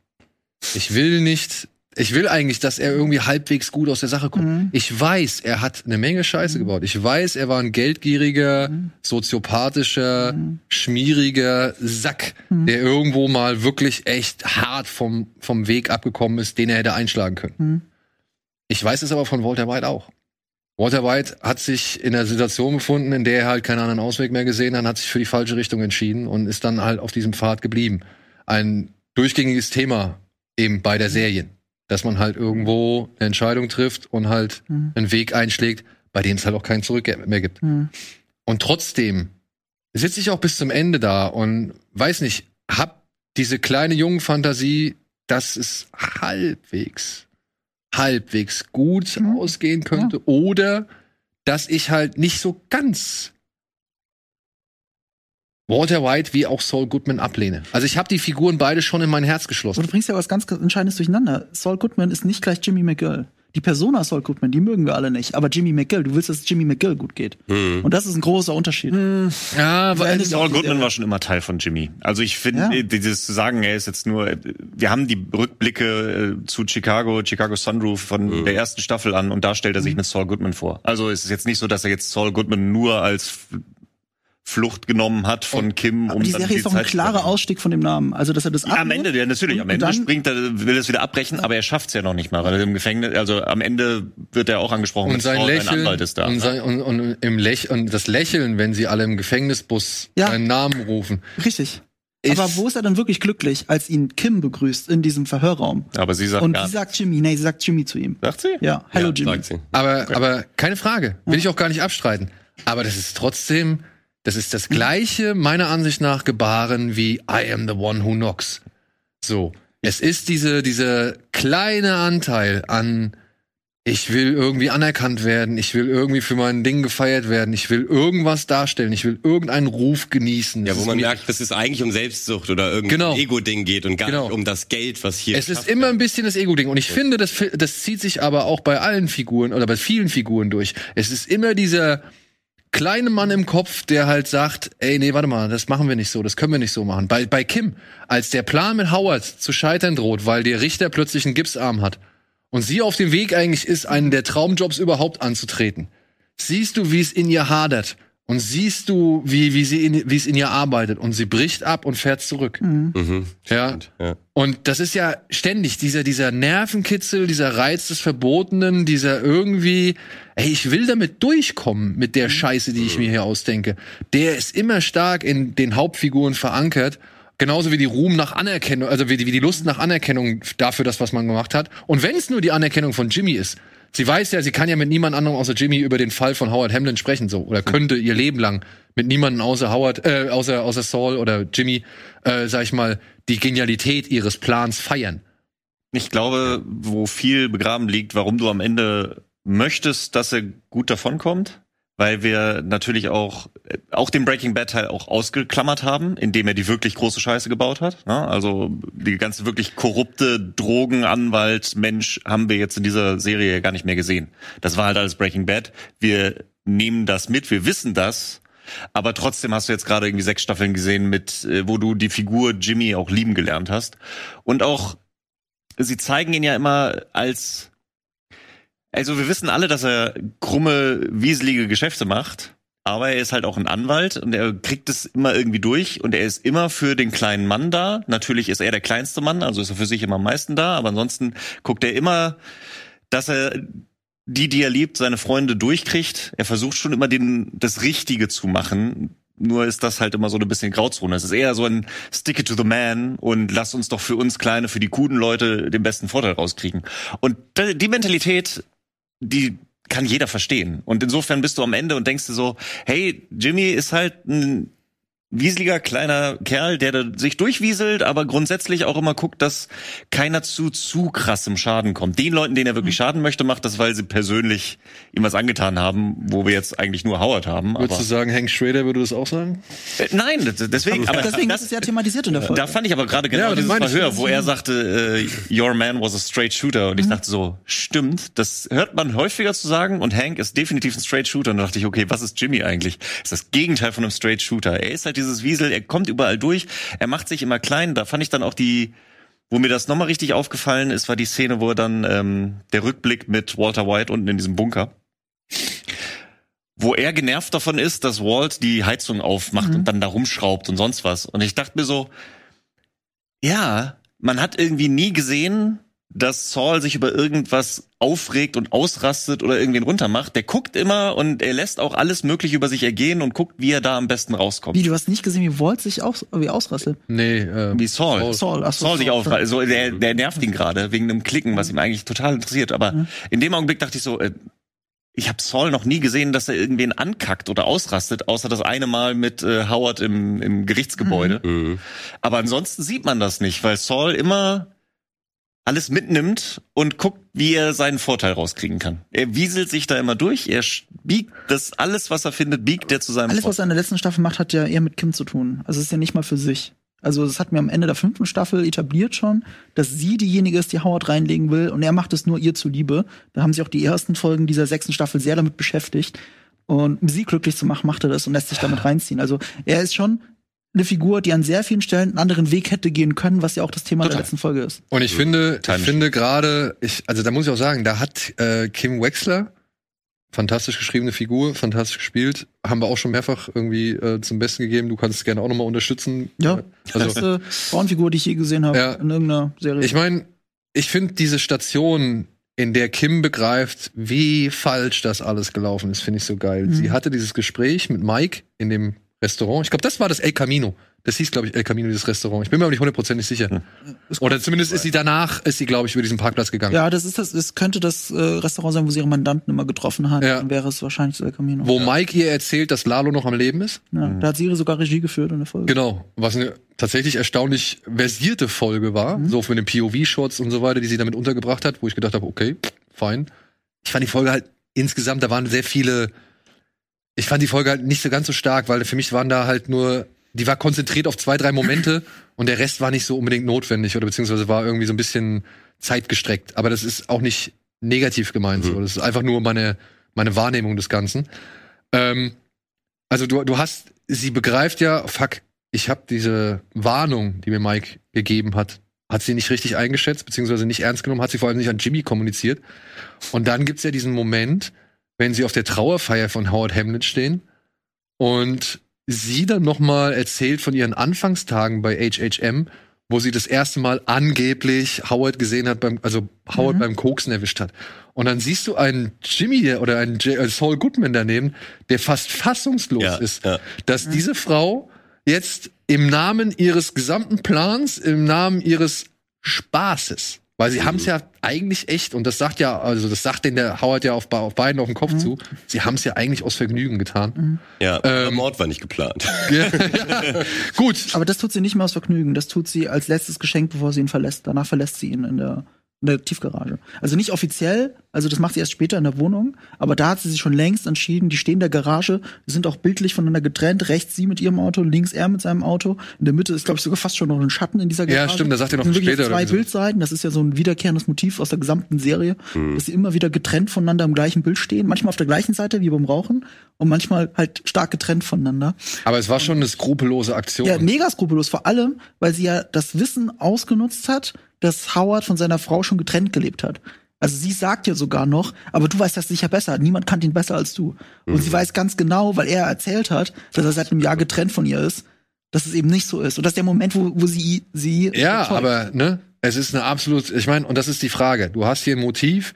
Ich will nicht, ich will eigentlich, dass er irgendwie halbwegs gut aus der Sache kommt. Mhm. Ich weiß, er hat eine Menge Scheiße mhm. gebaut. Ich weiß, er war ein geldgieriger, mhm. soziopathischer, mhm. schmieriger Sack, mhm. der irgendwo mal wirklich echt hart vom, vom Weg abgekommen ist, den er hätte einschlagen können. Mhm. Ich weiß es aber von Walter White auch. Walter White hat sich in der Situation befunden, in der er halt keinen anderen Ausweg mehr gesehen hat, hat sich für die falsche Richtung entschieden und ist dann halt auf diesem Pfad geblieben. Ein durchgängiges Thema eben bei der Serien. dass man halt irgendwo eine Entscheidung trifft und halt mhm. einen Weg einschlägt, bei dem es halt auch keinen Zurück mehr gibt. Mhm. Und trotzdem sitze ich auch bis zum Ende da und weiß nicht, hab diese kleine jungen Fantasie, dass es halbwegs, halbwegs gut mhm. ausgehen könnte ja. oder dass ich halt nicht so ganz Walter White wie auch Saul Goodman ablehne. Also ich habe die Figuren beide schon in mein Herz geschlossen. Und du bringst ja was ganz Entscheidendes durcheinander. Saul Goodman ist nicht gleich Jimmy McGill. Die Persona Saul Goodman, die mögen wir alle nicht. Aber Jimmy McGill, du willst, dass Jimmy McGill gut geht. Mhm. Und das ist ein großer Unterschied. Mhm. Ja, weil Saul Goodman war schon immer Teil von Jimmy. Also ich finde, ja. Äh, dieses zu sagen, er ist jetzt nur, äh, wir haben die Rückblicke äh, zu Chicago, Chicago Sunroof von mhm. der ersten Staffel an und da stellt er sich mhm. mit Saul Goodman vor. Also es ist jetzt nicht so, dass er jetzt Saul Goodman nur als Flucht genommen hat von Kim. Um die Serie ist doch ein klarer Ausstieg von dem Namen. Also, dass er das ja, Am Ende, ja, natürlich. Am Ende springt er, will es wieder abbrechen, aber er schafft es ja noch nicht mal, weil er im Gefängnis, also am Ende wird er auch angesprochen. Und sein Lächeln, Anwalt ist da. Und, sein, und, und, im Läch und das Lächeln, wenn sie alle im Gefängnisbus ja. seinen Namen rufen. Richtig. Aber wo ist er dann wirklich glücklich, als ihn Kim begrüßt in diesem Verhörraum? Aber sie sagt Und sie sagt Jimmy, nee, sie sagt Jimmy zu ihm. Sagt sie? Ja, hallo ja, Jimmy. Aber, okay. aber keine Frage, will ich auch gar nicht abstreiten. Aber das ist trotzdem, das ist das gleiche, meiner Ansicht nach, Gebaren wie I am the one who knocks. So. Es ist diese, dieser kleine Anteil an, ich will irgendwie anerkannt werden, ich will irgendwie für mein Ding gefeiert werden, ich will irgendwas darstellen, ich will irgendeinen Ruf genießen. Ja, wo man merkt, dass es eigentlich um Selbstsucht oder irgendein genau. Ego-Ding geht und gar genau. nicht um das Geld, was hier. Es ist immer ein bisschen das Ego-Ding. Und ich finde, das, das zieht sich aber auch bei allen Figuren oder bei vielen Figuren durch. Es ist immer dieser, kleine Mann im Kopf, der halt sagt, ey, nee, warte mal, das machen wir nicht so, das können wir nicht so machen. Bei, bei Kim, als der Plan mit Howard zu scheitern droht, weil der Richter plötzlich einen Gipsarm hat und sie auf dem Weg eigentlich ist, einen der Traumjobs überhaupt anzutreten, siehst du, wie es in ihr hadert und siehst du, wie, wie, sie in, wie es in ihr arbeitet und sie bricht ab und fährt zurück. Mhm. Mhm, ja. ja. Und das ist ja ständig dieser, dieser Nervenkitzel, dieser Reiz des Verbotenen, dieser irgendwie, ey, ich will damit durchkommen mit der mhm. Scheiße, die ich mir hier ausdenke. Der ist immer stark in den Hauptfiguren verankert. Genauso wie die Ruhm nach Anerkennung, also wie die, wie die Lust nach Anerkennung dafür, das, was man gemacht hat. Und wenn es nur die Anerkennung von Jimmy ist, Sie weiß ja, sie kann ja mit niemand anderem außer Jimmy über den Fall von Howard Hamlin sprechen, so oder könnte ihr Leben lang mit niemandem außer Howard, äh, außer außer Saul oder Jimmy, äh, sag ich mal, die Genialität ihres Plans feiern. Ich glaube, wo viel begraben liegt, warum du am Ende möchtest, dass er gut davonkommt, weil wir natürlich auch auch den Breaking Bad Teil auch ausgeklammert haben, indem er die wirklich große Scheiße gebaut hat. Ne? Also die ganze wirklich korrupte Drogenanwalt Mensch haben wir jetzt in dieser Serie gar nicht mehr gesehen. Das war halt alles Breaking Bad. Wir nehmen das mit, wir wissen das, aber trotzdem hast du jetzt gerade irgendwie sechs Staffeln gesehen mit, äh, wo du die Figur Jimmy auch lieben gelernt hast und auch sie zeigen ihn ja immer als also wir wissen alle, dass er krumme, wieselige Geschäfte macht. Aber er ist halt auch ein Anwalt und er kriegt es immer irgendwie durch und er ist immer für den kleinen Mann da. Natürlich ist er der kleinste Mann, also ist er für sich immer am meisten da, aber ansonsten guckt er immer, dass er die, die er liebt, seine Freunde durchkriegt. Er versucht schon immer den, das Richtige zu machen. Nur ist das halt immer so ein bisschen Grauzone. Es ist eher so ein Stick it to the man und lass uns doch für uns Kleine, für die guten Leute den besten Vorteil rauskriegen. Und die Mentalität die kann jeder verstehen. Und insofern bist du am Ende und denkst dir so, hey, Jimmy ist halt ein wieseliger kleiner Kerl, der da sich durchwieselt, aber grundsätzlich auch immer guckt, dass keiner zu zu krassem Schaden kommt. Den Leuten, denen er wirklich mhm. schaden möchte, macht das, weil sie persönlich ihm was angetan haben, wo wir jetzt eigentlich nur Howard haben. Würdest du sagen, Hank Schrader würde das auch sagen? Äh, nein, deswegen. aber deswegen das, ist es ja thematisiert in der Folge. Da fand ich aber gerade genau ja, dieses Verhör, wo er sagte, äh, Your man was a straight shooter, und mhm. ich dachte so, stimmt, das hört man häufiger zu sagen, und Hank ist definitiv ein straight shooter. Und da dachte ich, okay, was ist Jimmy eigentlich? Das ist das Gegenteil von einem straight shooter. Er ist halt dieses Wiesel, er kommt überall durch, er macht sich immer klein. Da fand ich dann auch die, wo mir das nochmal richtig aufgefallen ist, war die Szene, wo er dann ähm, der Rückblick mit Walter White unten in diesem Bunker wo er genervt davon ist, dass Walt die Heizung aufmacht mhm. und dann da rumschraubt und sonst was. Und ich dachte mir so, ja, man hat irgendwie nie gesehen, dass Saul sich über irgendwas aufregt und ausrastet oder irgendwen runtermacht. Der guckt immer und er lässt auch alles Mögliche über sich ergehen und guckt, wie er da am besten rauskommt. Wie, du hast nicht gesehen, wie Walt sich aus, wie ausrastet? Nee, äh, wie Saul. Saul, Saul, ach so, Saul sich aufrastet. Also der, der nervt ihn gerade wegen einem Klicken, was ihm eigentlich total interessiert. Aber mhm. in dem Augenblick dachte ich so, äh, ich habe Saul noch nie gesehen, dass er irgendwen ankackt oder ausrastet, außer das eine Mal mit äh, Howard im, im Gerichtsgebäude. Mhm. Aber ansonsten sieht man das nicht, weil Saul immer alles mitnimmt und guckt, wie er seinen Vorteil rauskriegen kann. Er wieselt sich da immer durch, er biegt das alles, was er findet, biegt er zu seinem Alles, Vorteil. was er in der letzten Staffel macht, hat ja eher mit Kim zu tun. Also es ist ja nicht mal für sich. Also das hat mir am Ende der fünften Staffel etabliert schon, dass sie diejenige ist, die Howard reinlegen will und er macht es nur ihr zuliebe. Da haben sich auch die ersten Folgen dieser sechsten Staffel sehr damit beschäftigt. Und um sie glücklich zu machen, macht er das und lässt sich damit reinziehen. Also er ist schon eine Figur, die an sehr vielen Stellen einen anderen Weg hätte gehen können, was ja auch das Thema Total. der letzten Folge ist. Und ich finde, ich finde gerade, ich, also da muss ich auch sagen, da hat äh, Kim Wexler fantastisch geschriebene Figur, fantastisch gespielt, haben wir auch schon mehrfach irgendwie äh, zum Besten gegeben. Du kannst es gerne auch nochmal unterstützen. Ja, also, beste Frauenfigur, die ich je gesehen habe ja, in irgendeiner Serie. Ich meine, ich finde diese Station, in der Kim begreift, wie falsch das alles gelaufen ist, finde ich so geil. Mhm. Sie hatte dieses Gespräch mit Mike in dem Restaurant. Ich glaube, das war das El Camino. Das hieß, glaube ich, El Camino, dieses Restaurant. Ich bin mir aber nicht hundertprozentig sicher. Hm. Oder zumindest ist sie danach, ist sie, glaube ich, über diesen Parkplatz gegangen. Ja, das ist das, das könnte das äh, Restaurant sein, wo sie ihre Mandanten immer getroffen hat. Ja. Dann wäre es wahrscheinlich El Camino. Wo ja. Mike ihr erzählt, dass Lalo noch am Leben ist. Ja, mhm. da hat sie sogar Regie geführt in der Folge. Genau. Was eine tatsächlich erstaunlich versierte Folge war. Mhm. So für den POV-Shots und so weiter, die sie damit untergebracht hat, wo ich gedacht habe, okay, fein. Ich fand die Folge halt insgesamt, da waren sehr viele ich fand die Folge halt nicht so ganz so stark, weil für mich waren da halt nur, die war konzentriert auf zwei, drei Momente und der Rest war nicht so unbedingt notwendig oder beziehungsweise war irgendwie so ein bisschen zeitgestreckt. Aber das ist auch nicht negativ gemeint. Mhm. So. Das ist einfach nur meine, meine Wahrnehmung des Ganzen. Ähm, also du, du hast, sie begreift ja, fuck, ich habe diese Warnung, die mir Mike gegeben hat, hat sie nicht richtig eingeschätzt, beziehungsweise nicht ernst genommen, hat sie vor allem nicht an Jimmy kommuniziert. Und dann gibt's ja diesen Moment, wenn sie auf der Trauerfeier von Howard Hamlet stehen und sie dann nochmal erzählt von ihren Anfangstagen bei HHM, wo sie das erste Mal angeblich Howard gesehen hat, beim, also Howard mhm. beim Koksen erwischt hat. Und dann siehst du einen Jimmy oder einen J äh, Saul Goodman daneben, der fast fassungslos ja, ist, ja. dass mhm. diese Frau jetzt im Namen ihres gesamten Plans, im Namen ihres Spaßes weil sie mhm. haben es ja eigentlich echt, und das sagt ja, also das sagt den der Howard ja auf, auf beiden auf den Kopf mhm. zu, sie haben es ja eigentlich aus Vergnügen getan. Mhm. Ja, ähm, Mord war nicht geplant. ja, ja. Gut. Aber das tut sie nicht mehr aus Vergnügen, das tut sie als letztes Geschenk, bevor sie ihn verlässt. Danach verlässt sie ihn in der in der Tiefgarage. Also nicht offiziell, also das macht sie erst später in der Wohnung, aber da hat sie sich schon längst entschieden, die stehen in der Garage, die sind auch bildlich voneinander getrennt, rechts sie mit ihrem Auto, links er mit seinem Auto. In der Mitte ist, glaube ich, sogar fast schon noch ein Schatten in dieser Garage. Ja, stimmt, da sagt er noch das sind später. Zwei Bildseiten, das ist ja so ein wiederkehrendes Motiv aus der gesamten Serie, mhm. dass sie immer wieder getrennt voneinander im gleichen Bild stehen, manchmal auf der gleichen Seite wie beim Rauchen und manchmal halt stark getrennt voneinander. Aber es war schon eine skrupellose Aktion. Ja, mega skrupellos, vor allem, weil sie ja das Wissen ausgenutzt hat, dass Howard von seiner Frau schon getrennt gelebt hat. Also sie sagt ja sogar noch, aber du weißt das sicher besser. Niemand kannte ihn besser als du. Und mhm. sie weiß ganz genau, weil er erzählt hat, dass er seit einem Jahr getrennt von ihr ist, dass es eben nicht so ist. Und das ist der Moment, wo, wo sie sie Ja, aber ne, es ist eine absolut, ich meine, und das ist die Frage. Du hast hier ein Motiv.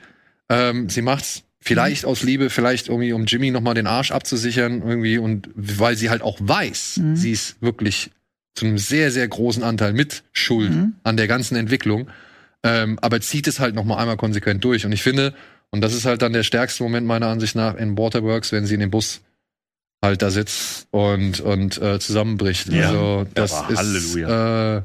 Ähm, sie macht's vielleicht mhm. aus Liebe, vielleicht irgendwie um Jimmy noch mal den Arsch abzusichern irgendwie und weil sie halt auch weiß, mhm. sie ist wirklich zu einem sehr, sehr großen Anteil mit Schuld mhm. an der ganzen Entwicklung. Ähm, aber zieht es halt noch mal einmal konsequent durch. Und ich finde, und das ist halt dann der stärkste Moment meiner Ansicht nach in Waterworks, wenn sie in dem Bus halt da sitzt und und äh, zusammenbricht. Ja, also das ist Halleluja. Äh,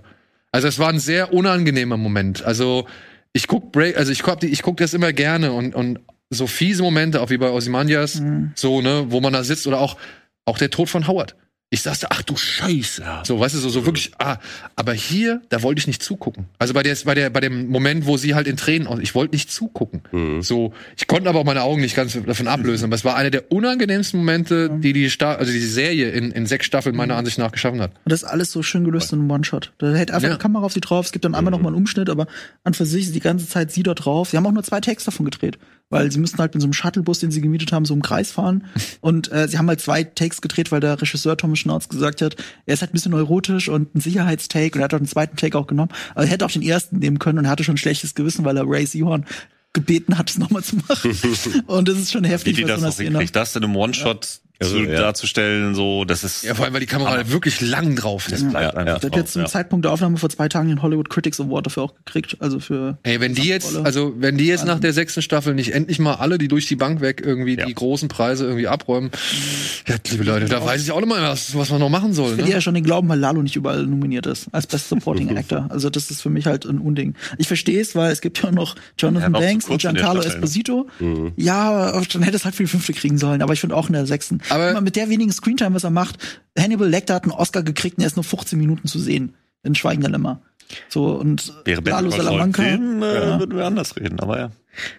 also es war ein sehr unangenehmer Moment. Also ich guck Break, also ich guck, ich guck das immer gerne und und so fiese Momente, auch wie bei Ozymandias, mhm. so ne, wo man da sitzt oder auch auch der Tod von Howard ich sagte, ach du Scheiße. So, weißt du, so, so wirklich, ah, aber hier, da wollte ich nicht zugucken. Also bei der, bei der, bei dem Moment, wo sie halt in Tränen, ich wollte nicht zugucken. Mhm. So, ich konnte aber auch meine Augen nicht ganz davon ablösen. Aber es war einer der unangenehmsten Momente, die die, Sta also die Serie in, in sechs Staffeln meiner mhm. Ansicht nach geschaffen hat. Und das ist alles so schön gelöst in einem One-Shot. Da hält einfach ja. eine Kamera auf sie drauf, es gibt dann einmal mhm. noch mal einen Umschnitt, aber an für sich ist die ganze Zeit sie dort drauf. Sie haben auch nur zwei Takes davon gedreht. Weil sie müssten halt mit so einem Shuttlebus, den sie gemietet haben, so im Kreis fahren. Und äh, sie haben halt zwei Takes gedreht, weil der Regisseur Thomas Schnauz gesagt hat, er ist halt ein bisschen neurotisch und ein Sicherheitstake und er hat auch einen zweiten Take auch genommen. Aber er hätte auch den ersten nehmen können und er hatte schon ein schlechtes Gewissen, weil er Ray Seahorn gebeten hat, es nochmal zu machen. und das ist schon heftig. Wie die das noch hinkriegt, das in einem One-Shot also, zu, ja. darzustellen, so, das ist. Ja, vor allem, weil die Kamera halt wirklich lang drauf ist. Das bleibt ja, einfach. Ja, hat jetzt zum Zeitpunkt der Aufnahme vor zwei Tagen den Hollywood Critics Award dafür auch gekriegt, also für. Ey, wenn die jetzt, also, wenn die jetzt nach der sechsten Staffel nicht endlich mal alle, die durch die Bank weg irgendwie die großen Preise irgendwie abräumen, ja, liebe Leute, da weiß ich auch mal, was, was man noch machen soll. Ich will ne? ja schon den Glauben, weil Lalo nicht überall nominiert ist, als Best Supporting Actor. Also, das ist für mich halt ein Unding. Ich verstehe es, weil es gibt ja noch Jonathan Banks und Giancarlo Esposito. Mhm. Ja, dann hätte es halt für die fünfte kriegen sollen, aber ich finde auch in der sechsten. Aber mit der wenigen Screentime, was er macht. Hannibal Lecter hat einen Oscar gekriegt und er ist nur 15 Minuten zu sehen. In Schweigen der Lämmer. So, und Wäre Lalo Salamanca. Film, äh, ja. würden wir anders reden, aber ja.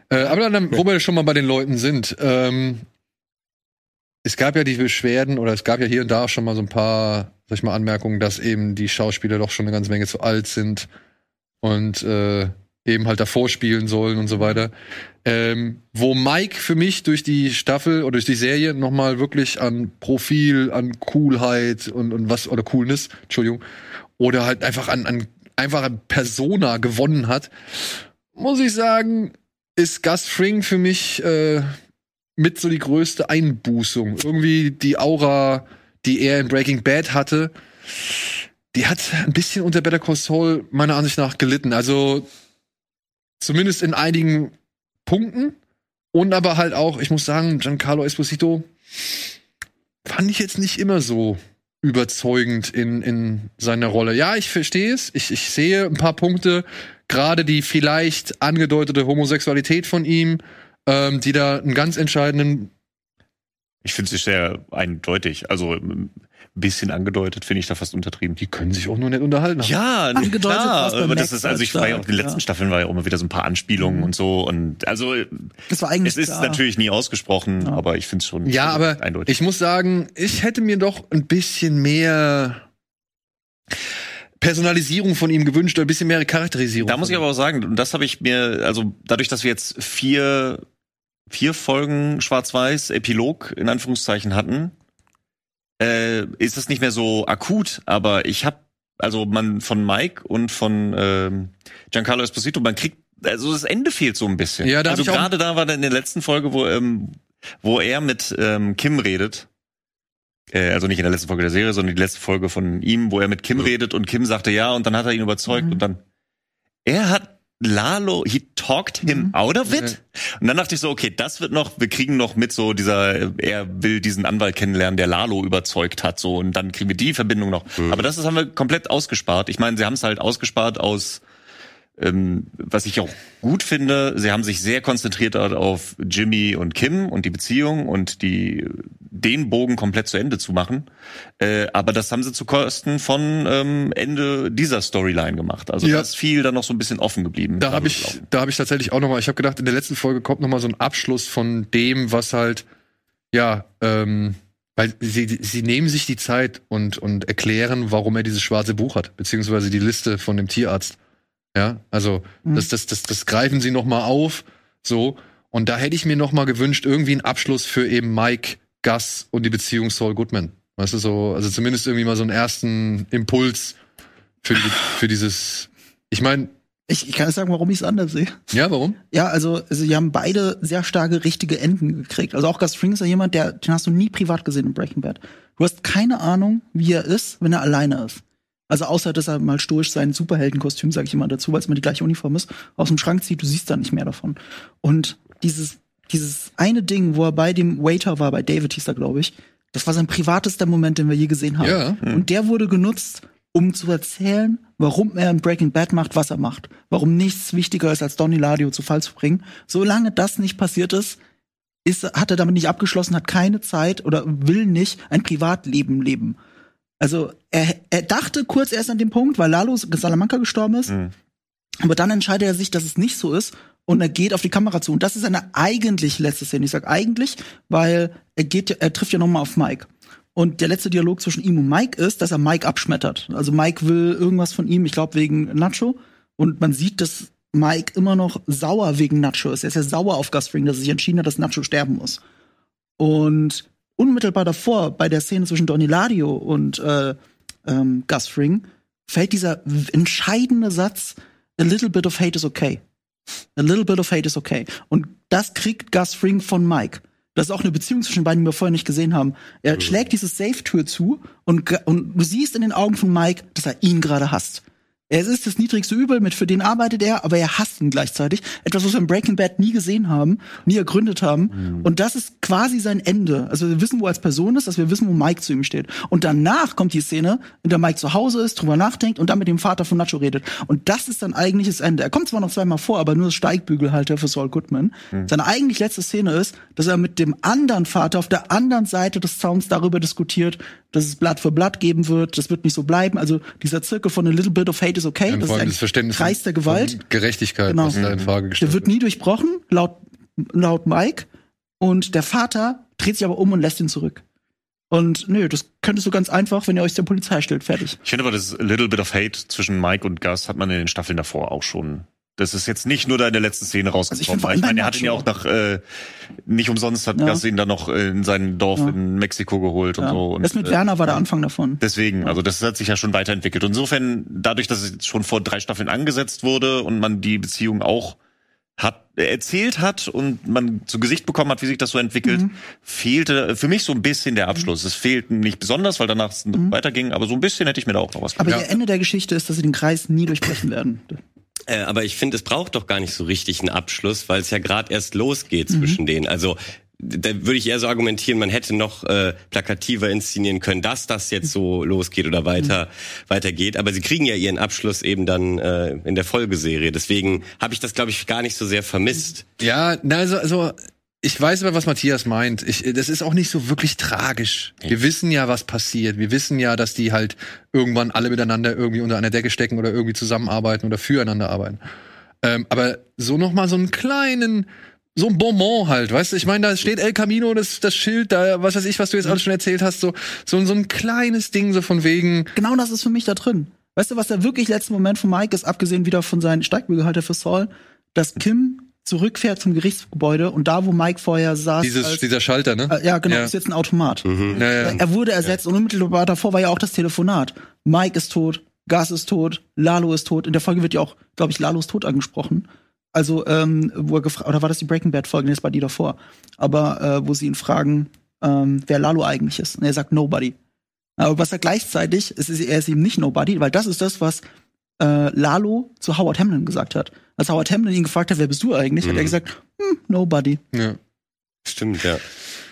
Äh, aber dann, wo wir schon mal bei den Leuten sind, ähm, es gab ja die Beschwerden oder es gab ja hier und da schon mal so ein paar, sag ich mal, Anmerkungen, dass eben die Schauspieler doch schon eine ganze Menge zu alt sind und äh, eben halt davor spielen sollen und so weiter. Ähm, wo Mike für mich durch die Staffel oder durch die Serie nochmal wirklich an Profil, an Coolheit und, und was, oder Coolness, Entschuldigung, oder halt einfach an, an einfach an Persona gewonnen hat, muss ich sagen, ist Gus Fring für mich äh, mit so die größte Einbußung. Irgendwie die Aura, die er in Breaking Bad hatte, die hat ein bisschen unter Better Call Saul meiner Ansicht nach gelitten. Also Zumindest in einigen Punkten. Und aber halt auch, ich muss sagen, Giancarlo Esposito fand ich jetzt nicht immer so überzeugend in, in seiner Rolle. Ja, ich verstehe es. Ich, ich sehe ein paar Punkte, gerade die vielleicht angedeutete Homosexualität von ihm, ähm, die da einen ganz entscheidenden. Ich finde es sehr eindeutig. Also bisschen angedeutet, finde ich da fast untertrieben. Die können sich auch nur nicht unterhalten. Ja, angedeutet. Klar, aber das ist, also ich war ja auch in den letzten ja. Staffeln war ja auch immer wieder so ein paar Anspielungen mhm. und so und also das war eigentlich es ist klar. natürlich nie ausgesprochen, ja. aber ich finde es schon ja, aber eindeutig. Ich muss sagen, ich hätte mir doch ein bisschen mehr Personalisierung von ihm gewünscht, ein bisschen mehr Charakterisierung. Da muss ich aber auch sagen, und das habe ich mir, also dadurch, dass wir jetzt vier, vier Folgen Schwarz-Weiß, Epilog in Anführungszeichen hatten, äh, ist es nicht mehr so akut, aber ich habe also man von Mike und von ähm, Giancarlo Esposito, man kriegt also das Ende fehlt so ein bisschen. Ja, da also gerade da war dann in der letzten Folge, wo ähm, wo er mit ähm, Kim redet. Äh, also nicht in der letzten Folge der Serie, sondern die letzte Folge von ihm, wo er mit Kim ja. redet und Kim sagte ja und dann hat er ihn überzeugt mhm. und dann er hat Lalo, he talked him mhm. out of it. Und dann dachte ich so, okay, das wird noch, wir kriegen noch mit so dieser, er will diesen Anwalt kennenlernen, der Lalo überzeugt hat, so, und dann kriegen wir die Verbindung noch. Mhm. Aber das, das haben wir komplett ausgespart. Ich meine, sie haben es halt ausgespart aus ähm, was ich auch gut finde, sie haben sich sehr konzentriert auf Jimmy und Kim und die Beziehung und die den Bogen komplett zu Ende zu machen. Äh, aber das haben sie zu Kosten von ähm, Ende dieser Storyline gemacht. Also ja. das ist viel dann noch so ein bisschen offen geblieben. Da habe ich, da habe ich tatsächlich auch noch mal. Ich habe gedacht, in der letzten Folge kommt noch mal so ein Abschluss von dem, was halt ja. Ähm weil sie, sie nehmen sich die Zeit und, und erklären, warum er dieses schwarze Buch hat, beziehungsweise die Liste von dem Tierarzt. Ja, also mhm. das, das, das, das greifen sie noch mal auf, so. Und da hätte ich mir noch mal gewünscht, irgendwie einen Abschluss für eben Mike, Gus und die Beziehung Saul Goodman. Weißt du, so, also zumindest irgendwie mal so einen ersten Impuls für, die, für dieses. Ich meine, ich, ich kann sagen, warum ich es anders sehe. Ja, warum? Ja, also, also sie haben beide sehr starke richtige Enden gekriegt. Also auch Gus Fring ist ja jemand, der, den hast du nie privat gesehen in Breaking Bad. Du hast keine Ahnung, wie er ist, wenn er alleine ist. Also außer, dass er mal stoisch sein Superheldenkostüm, sage ich immer dazu, weil es immer die gleiche Uniform ist, aus dem Schrank zieht, du siehst da nicht mehr davon. Und dieses, dieses eine Ding, wo er bei dem Waiter war, bei David hieß er, glaube ich, das war sein privatester Moment, den wir je gesehen haben. Ja. Hm. Und der wurde genutzt, um zu erzählen, warum er in Breaking Bad macht, was er macht. Warum nichts wichtiger ist, als Donny Ladio zu Fall zu bringen. Solange das nicht passiert ist, ist, hat er damit nicht abgeschlossen, hat keine Zeit oder will nicht ein Privatleben leben. Also er, er dachte kurz erst an dem Punkt, weil Lalo Salamanca gestorben ist. Mhm. Aber dann entscheidet er sich, dass es nicht so ist und er geht auf die Kamera zu. Und das ist eine eigentlich letzte Szene. Ich sag eigentlich, weil er geht, er trifft ja nochmal auf Mike. Und der letzte Dialog zwischen ihm und Mike ist, dass er Mike abschmettert. Also Mike will irgendwas von ihm, ich glaube wegen Nacho. Und man sieht, dass Mike immer noch sauer wegen Nacho ist. Er ist ja sauer auf Gus Fring, dass er sich entschieden hat, dass Nacho sterben muss. Und unmittelbar davor, bei der Szene zwischen Donny Ladio und äh, ähm, Gus Fring, fällt dieser entscheidende Satz, a little bit of hate is okay. A little bit of hate is okay. Und das kriegt Gus Fring von Mike. Das ist auch eine Beziehung zwischen beiden, die wir vorher nicht gesehen haben. Er mhm. schlägt diese Safe-Tür zu und, und du siehst in den Augen von Mike, dass er ihn gerade hasst. Er ist das niedrigste Übel, mit für den arbeitet er, aber er hasst ihn gleichzeitig. Etwas, was wir in Breaking Bad nie gesehen haben, nie ergründet haben. Mhm. Und das ist quasi sein Ende. Also wir wissen, wo er als Person ist, dass wir wissen, wo Mike zu ihm steht. Und danach kommt die Szene, in der Mike zu Hause ist, drüber nachdenkt und dann mit dem Vater von Nacho redet. Und das ist dann eigentlich das Ende. Er kommt zwar noch zweimal vor, aber nur das Steigbügelhalter für Saul Goodman. Mhm. Seine eigentlich letzte Szene ist, dass er mit dem anderen Vater auf der anderen Seite des Zauns darüber diskutiert, dass es Blatt für Blatt geben wird. Das wird nicht so bleiben. Also dieser Zirkel von a little bit of hate is okay. Ja, das ist ein das Verständnis Kreis der Gewalt. Gerechtigkeit, genau. was da in Frage gestellt Der wird nie durchbrochen, laut, laut Mike. Und der Vater dreht sich aber um und lässt ihn zurück. Und nö, das könntest du ganz einfach, wenn ihr euch der Polizei stellt, fertig. Ich finde aber, das Little Bit of Hate zwischen Mike und Gus hat man in den Staffeln davor auch schon das ist jetzt nicht nur da in der letzten Szene rausgekommen. Also ich, ich meine, er hat ihn ja auch nach äh, nicht umsonst hat ja. Gas ihn dann noch in sein Dorf ja. in Mexiko geholt ja. und so. Und, das mit Werner war der Anfang davon. Deswegen, also das hat sich ja schon weiterentwickelt. Und insofern, dadurch, dass es schon vor drei Staffeln angesetzt wurde und man die Beziehung auch hat erzählt hat und man zu Gesicht bekommen hat, wie sich das so entwickelt, mhm. fehlte für mich so ein bisschen der Abschluss. Mhm. Es fehlt nicht besonders, weil danach es mhm. weiterging, aber so ein bisschen hätte ich mir da auch noch was Aber ja. Ende der Geschichte ist, dass sie den Kreis nie durchbrechen werden. Äh, aber ich finde, es braucht doch gar nicht so richtig einen Abschluss, weil es ja gerade erst losgeht mhm. zwischen denen. Also da würde ich eher so argumentieren, man hätte noch äh, plakativer inszenieren können, dass das jetzt so losgeht oder weiter mhm. weitergeht. Aber sie kriegen ja ihren Abschluss eben dann äh, in der Folgeserie. Deswegen habe ich das, glaube ich, gar nicht so sehr vermisst. Ja, also, also ich weiß aber, was Matthias meint. Ich, das ist auch nicht so wirklich tragisch. Wir wissen ja, was passiert. Wir wissen ja, dass die halt irgendwann alle miteinander irgendwie unter einer Decke stecken oder irgendwie zusammenarbeiten oder füreinander arbeiten. Ähm, aber so noch mal so einen kleinen, so ein Bonbon halt, weißt du? Ich meine, da steht El Camino, das, das Schild, da, was weiß ich, was du jetzt alles schon erzählt hast, so, so, so ein kleines Ding, so von wegen. Genau das ist für mich da drin. Weißt du, was der wirklich letzte Moment von Mike ist, abgesehen wieder von seinen Steigbügelhalter für Saul, dass Kim zurückfährt zum Gerichtsgebäude und da, wo Mike vorher saß. Dieses, als, dieser Schalter, ne? Äh, ja, genau, ja. ist jetzt ein Automat. Mhm. Ja, ja. Er wurde ersetzt und unmittelbar davor war ja auch das Telefonat. Mike ist tot, Gas ist tot, Lalo ist tot. In der Folge wird ja auch, glaube ich, Lalo ist tot angesprochen. Also, ähm, wo er gefragt, oder war das die Breaking Bad Folge? Nee, das war die davor. Aber, äh, wo sie ihn fragen, ähm, wer Lalo eigentlich ist. Und er sagt Nobody. Aber was er gleichzeitig, es ist, er ist ihm nicht Nobody, weil das ist das, was äh, Lalo zu Howard Hamlin gesagt hat. Als Howard Hamlin ihn gefragt hat, wer bist du eigentlich, mhm. hat er mhm. gesagt, hm, nobody. Ja. Stimmt, ja.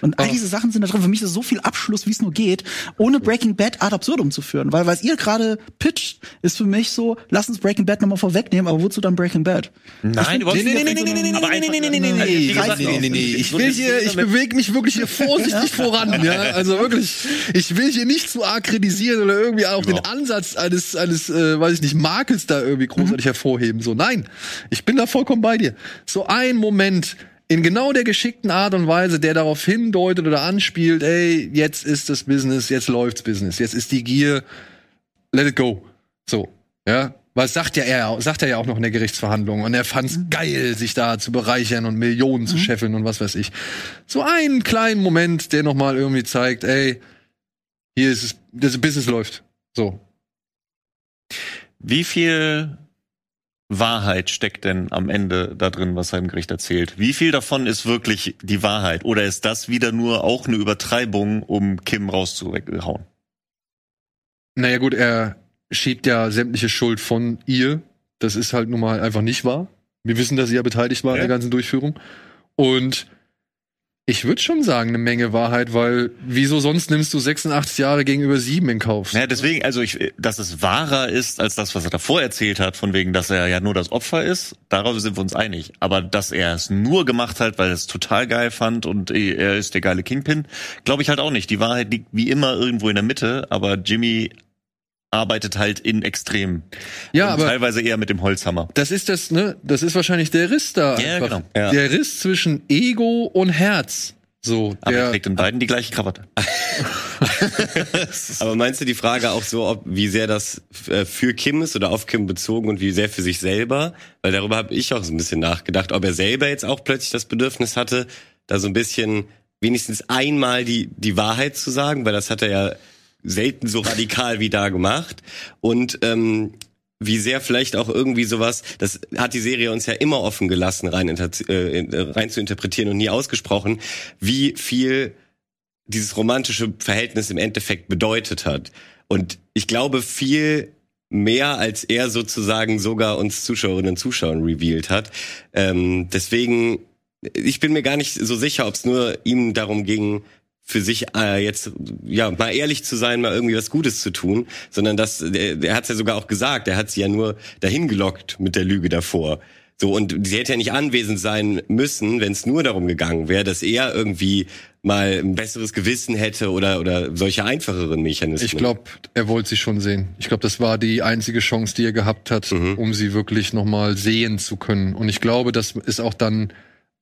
Und all diese Sachen sind da drin. Für mich ist so viel Abschluss, wie es nur geht, ohne Breaking Bad ad absurdum zu führen. Weil was ihr gerade pitcht, ist für mich so, lass uns Breaking Bad nochmal vorwegnehmen, aber wozu dann Breaking Bad? Nein, du wolltest nee, nee, nee, nee, nee, nee, nee, nee, nee, nee, nee, nee, nee, Ich will hier, ich bewege mich wirklich hier vorsichtig voran, ja. Also wirklich, ich will hier nicht zu arg kritisieren oder irgendwie auch den Ansatz eines, eines, äh, weiß ich nicht, Makels da irgendwie großartig hervorheben. So, nein. Ich bin da vollkommen bei dir. So ein Moment, in genau der geschickten Art und Weise, der darauf hindeutet oder anspielt, ey, jetzt ist das Business, jetzt läuft's Business, jetzt ist die Gier, let it go. So, ja. Was sagt ja er, sagt er ja auch noch in der Gerichtsverhandlung. Und er fand's mhm. geil, sich da zu bereichern und Millionen mhm. zu scheffeln und was weiß ich. So einen kleinen Moment, der nochmal irgendwie zeigt, ey, hier ist es, das Business läuft. So. Wie viel Wahrheit steckt denn am Ende da drin, was er im Gericht erzählt? Wie viel davon ist wirklich die Wahrheit? Oder ist das wieder nur auch eine Übertreibung, um Kim rauszuhauen? Naja gut, er schiebt ja sämtliche Schuld von ihr. Das ist halt nun mal einfach nicht wahr. Wir wissen, dass sie ja beteiligt war ja. an der ganzen Durchführung. Und ich würde schon sagen, eine Menge Wahrheit, weil wieso sonst nimmst du 86 Jahre gegenüber sieben in Kauf? Ja, deswegen, also ich, dass es wahrer ist als das, was er davor erzählt hat, von wegen, dass er ja nur das Opfer ist, darauf sind wir uns einig. Aber dass er es nur gemacht hat, weil er es total geil fand und er ist der geile Kingpin, glaube ich halt auch nicht. Die Wahrheit liegt wie immer irgendwo in der Mitte, aber Jimmy arbeitet halt in Extrem. Ja, und aber teilweise eher mit dem Holzhammer. Das ist das, ne? Das ist wahrscheinlich der Riss da. Ja, einfach. genau. Ja. Der Riss zwischen Ego und Herz. So, aber er trägt in beiden die gleiche Krawatte. Aber meinst du die Frage auch so, ob wie sehr das äh, für Kim ist oder auf Kim bezogen und wie sehr für sich selber? Weil darüber habe ich auch so ein bisschen nachgedacht, ob er selber jetzt auch plötzlich das Bedürfnis hatte, da so ein bisschen wenigstens einmal die die Wahrheit zu sagen, weil das hat er ja selten so radikal wie da gemacht. Und ähm, wie sehr vielleicht auch irgendwie sowas, das hat die Serie uns ja immer offen gelassen, rein, äh, rein zu interpretieren und nie ausgesprochen, wie viel dieses romantische Verhältnis im Endeffekt bedeutet hat. Und ich glaube, viel mehr als er sozusagen sogar uns Zuschauerinnen und Zuschauern revealed hat. Ähm, deswegen, ich bin mir gar nicht so sicher, ob es nur ihm darum ging, für sich äh, jetzt ja mal ehrlich zu sein, mal irgendwie was Gutes zu tun, sondern das, er, er hat es ja sogar auch gesagt, er hat sie ja nur dahin gelockt mit der Lüge davor. So und sie hätte ja nicht anwesend sein müssen, wenn es nur darum gegangen wäre, dass er irgendwie mal ein besseres Gewissen hätte oder oder solche einfacheren Mechanismen. Ich glaube, er wollte sie schon sehen. Ich glaube, das war die einzige Chance, die er gehabt hat, mhm. um sie wirklich noch mal sehen zu können. Und ich glaube, das ist auch dann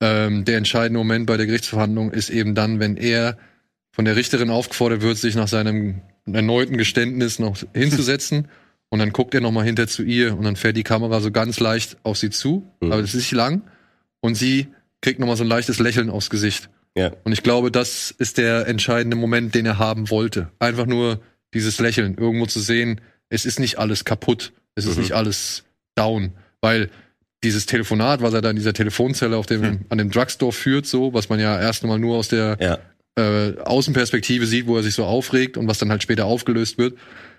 ähm, der entscheidende Moment bei der Gerichtsverhandlung ist eben dann, wenn er von der Richterin aufgefordert wird, sich nach seinem erneuten Geständnis noch hinzusetzen. und dann guckt er noch mal hinter zu ihr und dann fährt die Kamera so ganz leicht auf sie zu, mhm. aber es ist nicht lang. Und sie kriegt noch mal so ein leichtes Lächeln aufs Gesicht. Ja. Und ich glaube, das ist der entscheidende Moment, den er haben wollte. Einfach nur dieses Lächeln, irgendwo zu sehen, es ist nicht alles kaputt, es ist mhm. nicht alles down, weil dieses Telefonat, was er da in dieser Telefonzelle auf dem, mhm. an dem Drugstore führt, so, was man ja erst einmal nur aus der ja äh, Außenperspektive sieht, wo er sich so aufregt und was dann halt später aufgelöst wird,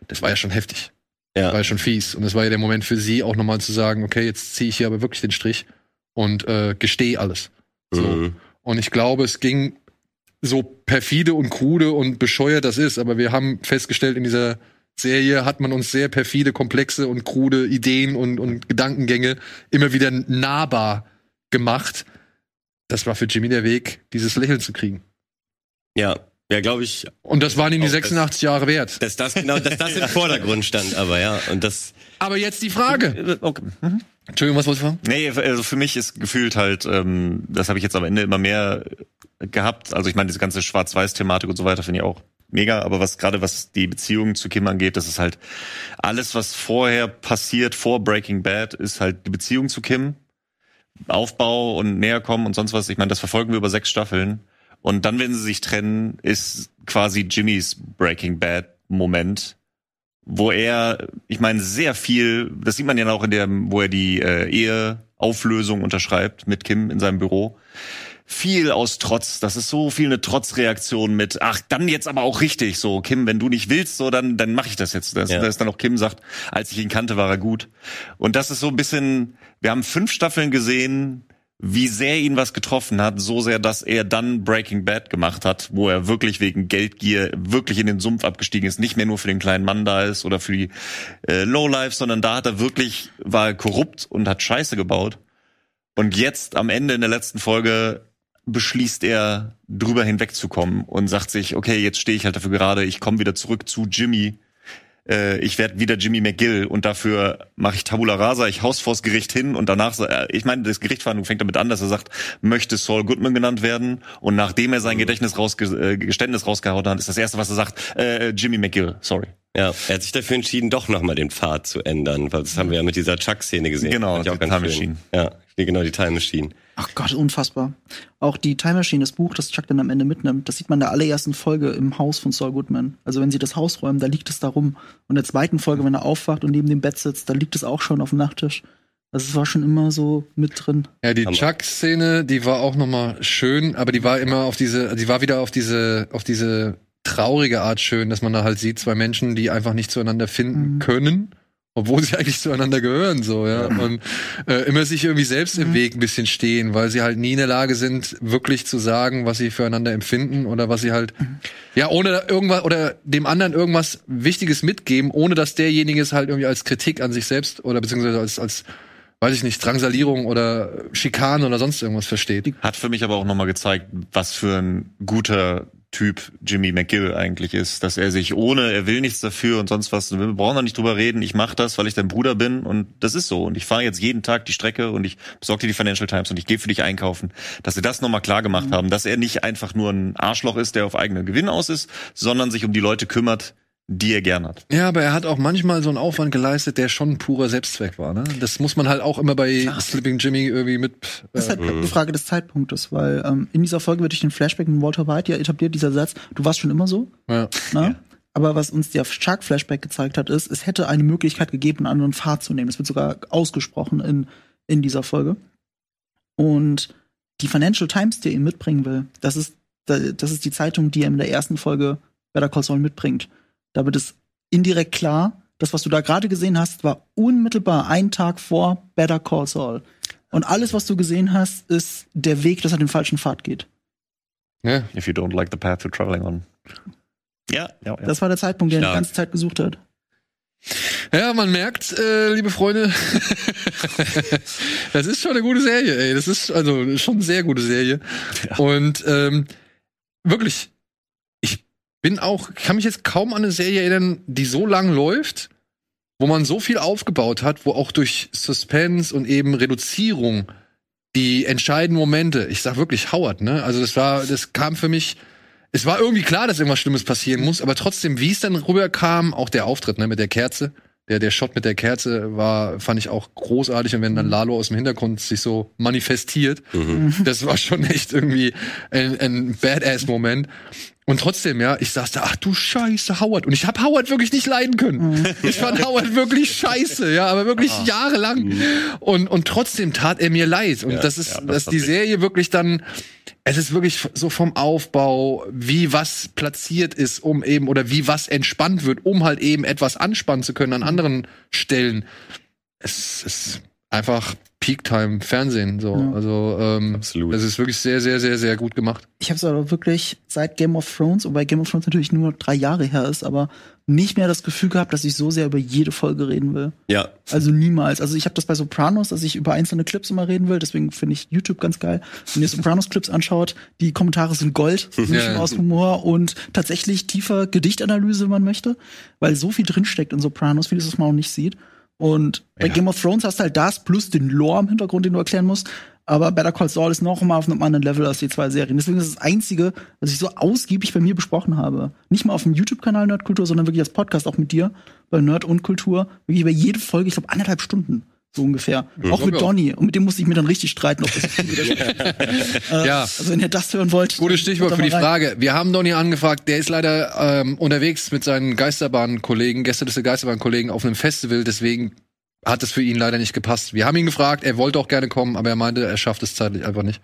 das war ja schon heftig. Ja. Das war ja schon fies. Und das war ja der Moment für sie auch nochmal zu sagen, okay, jetzt ziehe ich hier aber wirklich den Strich und äh, gestehe alles. So. Mhm. Und ich glaube, es ging so perfide und krude und bescheuert das ist, aber wir haben festgestellt, in dieser Serie hat man uns sehr perfide, komplexe und krude Ideen und, und Gedankengänge immer wieder nahbar gemacht. Das war für Jimmy der Weg, dieses Lächeln zu kriegen. Ja, ja, glaube ich. Und das waren ihm die 86 Jahre wert. Dass das genau, dass das im Vordergrund stand, aber ja, und das. Aber jetzt die Frage. Okay. Mhm. Entschuldigung, was wolltest du fragen? Nee, also für mich ist gefühlt halt, ähm, das habe ich jetzt am Ende immer mehr gehabt. Also ich meine, diese ganze Schwarz-Weiß-Thematik und so weiter finde ich auch mega, aber was gerade was die Beziehung zu Kim angeht, das ist halt alles, was vorher passiert, vor Breaking Bad, ist halt die Beziehung zu Kim. Aufbau und näher kommen und sonst was. Ich meine, das verfolgen wir über sechs Staffeln. Und dann, wenn sie sich trennen, ist quasi Jimmys Breaking Bad Moment, wo er, ich meine, sehr viel, das sieht man ja auch in der, wo er die äh, Eheauflösung unterschreibt mit Kim in seinem Büro. Viel aus Trotz, das ist so viel eine Trotzreaktion mit, ach, dann jetzt aber auch richtig, so, Kim, wenn du nicht willst, so, dann, dann mache ich das jetzt. Das, ja. das ist dann auch Kim sagt, als ich ihn kannte, war er gut. Und das ist so ein bisschen, wir haben fünf Staffeln gesehen, wie sehr ihn was getroffen hat, so sehr, dass er dann Breaking Bad gemacht hat, wo er wirklich wegen Geldgier wirklich in den Sumpf abgestiegen ist, nicht mehr nur für den kleinen Mann da ist oder für die äh, Lowlife, sondern da hat er wirklich, war er korrupt und hat Scheiße gebaut. Und jetzt am Ende in der letzten Folge beschließt er, drüber hinwegzukommen und sagt sich, okay, jetzt stehe ich halt dafür gerade, ich komme wieder zurück zu Jimmy, äh, ich werde wieder Jimmy McGill und dafür mache ich Tabula Rasa, ich haus vors Gericht hin und danach, äh, ich meine, das Gerichtsverhandlung fängt damit an, dass er sagt, möchte Saul Goodman genannt werden und nachdem er sein Gedächtnis rausge äh, Geständnis rausgehauen hat, ist das erste, was er sagt, äh, Jimmy McGill, sorry. Ja, er hat sich dafür entschieden, doch nochmal den Pfad zu ändern, weil das haben wir ja mit dieser Chuck-Szene gesehen. Genau, die Time Machine. Ja, genau, die Time Machine. Ach Gott, unfassbar. Auch die Time Machine, das Buch, das Chuck dann am Ende mitnimmt, das sieht man in der allerersten Folge im Haus von Saul Goodman. Also wenn sie das Haus räumen, da liegt es da rum. Und in der zweiten Folge, wenn er aufwacht und neben dem Bett sitzt, da liegt es auch schon auf dem Nachttisch. Also es war schon immer so mit drin. Ja, die Chuck-Szene, die war auch nochmal schön, aber die war immer auf diese, die war wieder auf diese, auf diese traurige Art schön, dass man da halt sieht, zwei Menschen, die einfach nicht zueinander finden mhm. können, obwohl sie eigentlich zueinander gehören, so, ja. Und äh, immer sich irgendwie selbst im mhm. Weg ein bisschen stehen, weil sie halt nie in der Lage sind, wirklich zu sagen, was sie füreinander empfinden oder was sie halt, mhm. ja, ohne irgendwas oder dem anderen irgendwas Wichtiges mitgeben, ohne dass derjenige es halt irgendwie als Kritik an sich selbst oder beziehungsweise als, als weiß ich nicht, Drangsalierung oder Schikanen oder sonst irgendwas versteht. Hat für mich aber auch nochmal gezeigt, was für ein guter Typ Jimmy McGill eigentlich ist, dass er sich ohne, er will nichts dafür und sonst was, wir brauchen da nicht drüber reden, ich mache das, weil ich dein Bruder bin und das ist so und ich fahre jetzt jeden Tag die Strecke und ich besorge dir die Financial Times und ich gehe für dich einkaufen, dass sie das nochmal klar gemacht mhm. haben, dass er nicht einfach nur ein Arschloch ist, der auf eigenen Gewinn aus ist, sondern sich um die Leute kümmert, die er gern hat. Ja, aber er hat auch manchmal so einen Aufwand geleistet, der schon purer Selbstzweck war. Ne? Das muss man halt auch immer bei Ach. Slipping Jimmy irgendwie mit. Äh, das ist halt die Frage des Zeitpunktes, weil ähm, in dieser Folge wird durch den Flashback mit Walter White ja etabliert dieser Satz: Du warst schon immer so. Ja. Ne? ja. Aber was uns der Shark-Flashback gezeigt hat, ist, es hätte eine Möglichkeit gegeben, einen anderen Pfad zu nehmen. Das wird sogar ausgesprochen in, in dieser Folge. Und die Financial Times, die er ihm mitbringen will, das ist, das ist die Zeitung, die er in der ersten Folge Better Call Saul mitbringt. Da wird es indirekt klar, das, was du da gerade gesehen hast, war unmittelbar ein Tag vor Better Call Saul. Und alles, was du gesehen hast, ist der Weg, dass er den falschen Pfad geht. Yeah. If you don't like the path you're traveling on. Ja, ja, ja. Das war der Zeitpunkt, den er die ganze Zeit gesucht hat. Ja, man merkt, äh, liebe Freunde, das ist schon eine gute Serie, ey. Das ist also schon eine sehr gute Serie. Ja. Und ähm, wirklich, bin auch, kann mich jetzt kaum an eine Serie erinnern, die so lang läuft, wo man so viel aufgebaut hat, wo auch durch Suspense und eben Reduzierung die entscheidenden Momente, ich sag wirklich Howard, ne? Also das war, das kam für mich, es war irgendwie klar, dass irgendwas Schlimmes passieren muss, aber trotzdem, wie es dann rüberkam, auch der Auftritt, ne, mit der Kerze, der, der Shot mit der Kerze war, fand ich auch großartig. Und wenn dann Lalo aus dem Hintergrund sich so manifestiert, mhm. das war schon echt irgendwie ein, ein Badass-Moment. Und trotzdem, ja, ich saß da, ach du Scheiße, Howard. Und ich habe Howard wirklich nicht leiden können. Mhm. Ich fand Howard wirklich scheiße, ja, aber wirklich ah. jahrelang. Mhm. Und, und trotzdem tat er mir leid. Und ja, das ist, ja, das dass die Serie wirklich dann, es ist wirklich so vom Aufbau, wie was platziert ist, um eben, oder wie was entspannt wird, um halt eben etwas anspannen zu können an anderen Stellen. Es ist einfach Peak-Time Fernsehen. So. Ja. Also ähm, Absolut. das ist wirklich sehr, sehr, sehr, sehr gut gemacht. Ich habe es aber wirklich seit Game of Thrones, wobei Game of Thrones natürlich nur drei Jahre her ist, aber nicht mehr das Gefühl gehabt, dass ich so sehr über jede Folge reden will. Ja. Also niemals. Also ich habe das bei Sopranos, dass ich über einzelne Clips immer reden will. Deswegen finde ich YouTube ganz geil. Wenn ihr Sopranos-Clips anschaut, die Kommentare sind Gold, ja. aus Humor und tatsächlich tiefer Gedichtanalyse, wenn man möchte, weil so viel drinsteckt in Sopranos, vieles, was man auch nicht sieht. Und bei ja. Game of Thrones hast du halt das plus den Lore im Hintergrund, den du erklären musst. Aber Better Call Saul ist noch mal auf einem anderen Level als die zwei Serien. Deswegen ist das Einzige, was ich so ausgiebig bei mir besprochen habe. Nicht mal auf dem YouTube-Kanal Nerdkultur, sondern wirklich als Podcast auch mit dir bei Nerd und Kultur. Wirklich über jede Folge, ich glaube, anderthalb Stunden. So ungefähr. Mhm. Auch mit Donny. Und mit dem musste ich mir dann richtig streiten. Ob das äh, ja. Also wenn ihr das hören wollt. Gutes Stichwort für die Frage. Wir haben Donny angefragt. Der ist leider ähm, unterwegs mit seinen Geisterbahnkollegen, Gäste des Geisterbahnkollegen auf einem Festival. Deswegen hat es für ihn leider nicht gepasst. Wir haben ihn gefragt, er wollte auch gerne kommen, aber er meinte, er schafft es zeitlich einfach nicht.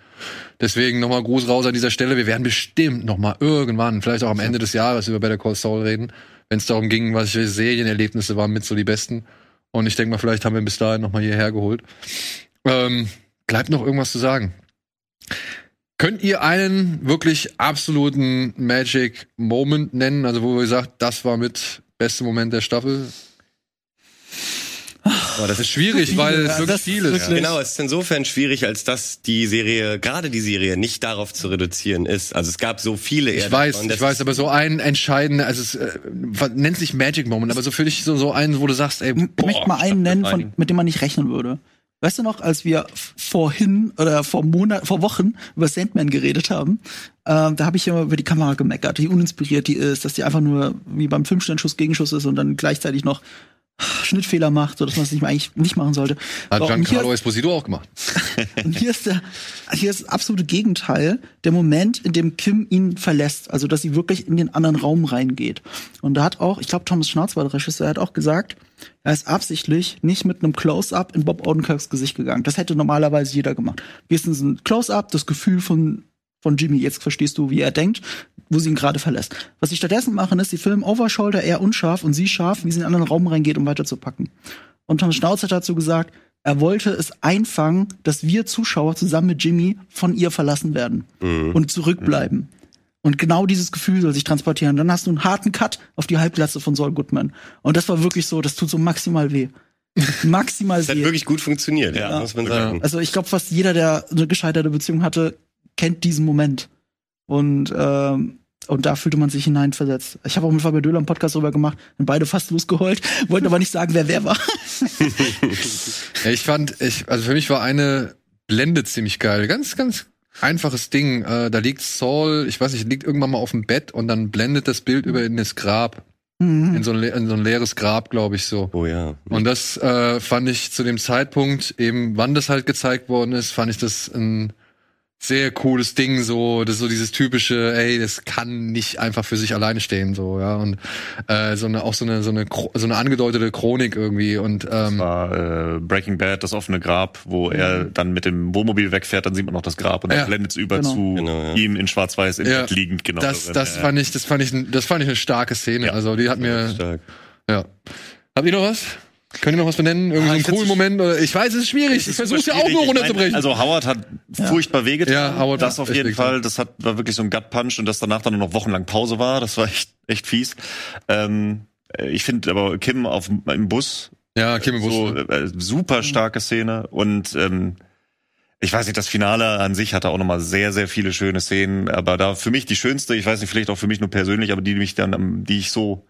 Deswegen nochmal Gruß raus an dieser Stelle. Wir werden bestimmt nochmal irgendwann, vielleicht auch am Ende des Jahres über Better Call Saul reden, wenn es darum ging, was für Serienerlebnisse waren mit so die besten. Und ich denke mal, vielleicht haben wir ihn bis dahin noch mal hierher geholt. Ähm, bleibt noch irgendwas zu sagen? Könnt ihr einen wirklich absoluten Magic Moment nennen? Also, wo ihr sagt, das war mit beste Moment der Staffel? Oh, das ist schwierig, weil es wirklich viel ist. Genau, es ist insofern schwierig, als dass die Serie, gerade die Serie, nicht darauf zu reduzieren ist. Also es gab so viele. Ich weiß, davon, ich weiß, aber so ein entscheidender, also es äh, nennt sich Magic Moment, aber so für dich so, so einen, wo du sagst, ey, boah, ich möchte mal einen nennen, von, mit dem man nicht rechnen würde. Weißt du noch, als wir vorhin oder vor Monat, vor Wochen über Sandman geredet haben, äh, da habe ich immer über die Kamera gemeckert, wie uninspiriert die ist, dass die einfach nur wie beim Fünfsternschuss Gegenschuss ist und dann gleichzeitig noch Schnittfehler macht, so dass man es nicht eigentlich nicht machen sollte. Hat Giancarlo Esposito auch gemacht. und hier ist der, hier ist das absolute Gegenteil, der Moment, in dem Kim ihn verlässt, also dass sie wirklich in den anderen Raum reingeht. Und da hat auch, ich glaube, Thomas Schnauz war der Regisseur, hat auch gesagt, er ist absichtlich nicht mit einem Close-up in Bob Odenkirks Gesicht gegangen. Das hätte normalerweise jeder gemacht. Wenigstens ein Close-up, das Gefühl von von Jimmy. Jetzt verstehst du, wie er denkt, wo sie ihn gerade verlässt. Was sie stattdessen machen, ist, sie filmen Overshoulder eher unscharf und sie scharf, wie sie in einen anderen Raum reingeht, um weiterzupacken. Und Tom Schnauz hat dazu gesagt, er wollte es einfangen, dass wir Zuschauer zusammen mit Jimmy von ihr verlassen werden mhm. und zurückbleiben. Und genau dieses Gefühl soll sich transportieren. Dann hast du einen harten Cut auf die Halbglatze von Saul Goodman. Und das war wirklich so, das tut so maximal weh. maximal weh. Das hat wirklich gut funktioniert, ja, ja. muss man sagen. Also ich glaube, fast jeder, der eine gescheiterte Beziehung hatte, kennt diesen Moment. Und ähm, und da fühlte man sich hineinversetzt. Ich habe auch mit Fabio Döler einen Podcast darüber gemacht und beide fast losgeheult, wollten aber nicht sagen, wer wer war. ich fand, ich, also für mich war eine Blende ziemlich geil. Ganz, ganz einfaches Ding. Äh, da liegt Saul, ich weiß nicht, liegt irgendwann mal auf dem Bett und dann blendet das Bild über in das Grab. Mhm. In, so ein, in so ein leeres Grab, glaube ich so. Oh ja. Und das äh, fand ich zu dem Zeitpunkt, eben wann das halt gezeigt worden ist, fand ich das ein sehr cooles Ding, so, das ist so dieses typische, ey, das kann nicht einfach für sich alleine stehen, so, ja, und äh, so eine, auch so eine, so eine, so eine angedeutete Chronik irgendwie und ähm, das war äh, Breaking Bad, das offene Grab, wo er dann mit dem Wohnmobil wegfährt, dann sieht man noch das Grab und dann ja, blendet es über genau. zu genau, ja. ihm in Schwarz-Weiß im ja, Bett liegend, genau. Das, das fand ich, das fand ich, das fand ich eine starke Szene, ja, also die hat mir, stark. ja. Habt ihr noch was? Könnt ihr noch was benennen? Irgendwie ah, so einen coolen Moment? Ich weiß, es ist schwierig. ich versuche ja auch nur runterzubrechen. Also Howard hat ja. furchtbar wehgetan. Ja, Howard das auf jeden Fall. Das hat, war wirklich so ein Gut-Punch und dass danach dann noch wochenlang Pause war. Das war echt, echt fies. Ähm, ich finde aber Kim auf, im Bus. Ja, Kim im Bus. So, äh, super starke Szene und, ähm, ich weiß nicht, das Finale an sich hatte auch nochmal sehr, sehr viele schöne Szenen, aber da für mich die schönste, ich weiß nicht, vielleicht auch für mich nur persönlich, aber die mich dann, die ich so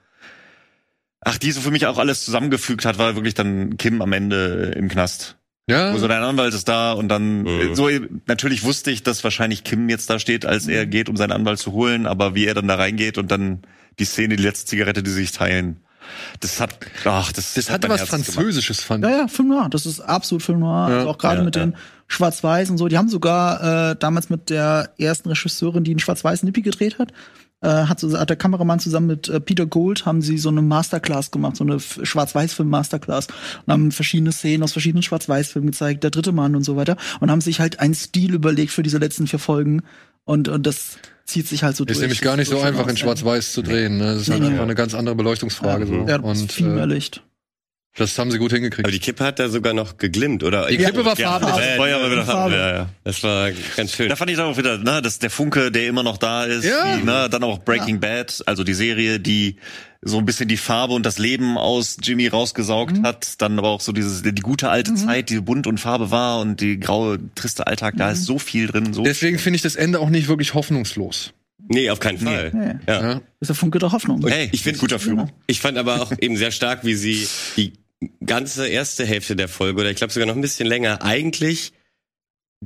Ach, die so für mich auch alles zusammengefügt hat, war wirklich dann Kim am Ende im Knast. Ja. Wo so dein Anwalt ist da und dann mhm. so natürlich wusste ich, dass wahrscheinlich Kim jetzt da steht, als er geht, um seinen Anwalt zu holen, aber wie er dann da reingeht und dann die Szene, die letzte Zigarette, die sie sich teilen. Das hat, ach, das, das hatte was Herz Französisches, gemacht. fand ich. Ja, ja, Film Noir. Das ist absolut Film Noir. Ja. Also auch gerade ja, mit ja. den Schwarz-Weiß und so. Die haben sogar äh, damals mit der ersten Regisseurin, die einen Schwarz-Weiß Nippi gedreht hat, äh, hat, so, hat der Kameramann zusammen mit äh, Peter Gold haben sie so eine Masterclass gemacht, so eine Schwarz-Weiß-Film-Masterclass und haben verschiedene Szenen aus verschiedenen Schwarz-Weiß-Filmen gezeigt, der dritte Mann und so weiter und haben sich halt einen Stil überlegt für diese letzten vier Folgen und, und das zieht sich halt so ist durch. Ist nämlich gar nicht so einfach in Schwarz-Weiß zu drehen. Ne? Das ist halt nee, einfach eine ganz andere Beleuchtungsfrage. Ja, so. Ja, und viel mehr äh, Licht. Das haben sie gut hingekriegt. Aber die Kippe hat da sogar noch geglimmt, oder? Die Kippe war farblich. Ja, das war ja wieder Farbe. Ja, ja. Das war ganz schön. Da fand ich dann auch wieder, ne, dass der Funke, der immer noch da ist, ja. die, ne, dann auch Breaking ja. Bad, also die Serie, die so ein bisschen die Farbe und das Leben aus Jimmy rausgesaugt mhm. hat, dann aber auch so dieses die gute alte mhm. Zeit, die bunt und Farbe war und die graue triste Alltag, da mhm. ist so viel drin. So Deswegen finde ich das Ende auch nicht wirklich hoffnungslos. Nee, auf keinen Fall. Nee. Ja. ja. Das ist der Funke der Hoffnung. Hey, ich finde guter Führung. Ich fand aber auch eben sehr stark, wie sie die ganze erste Hälfte der Folge oder ich glaube sogar noch ein bisschen länger eigentlich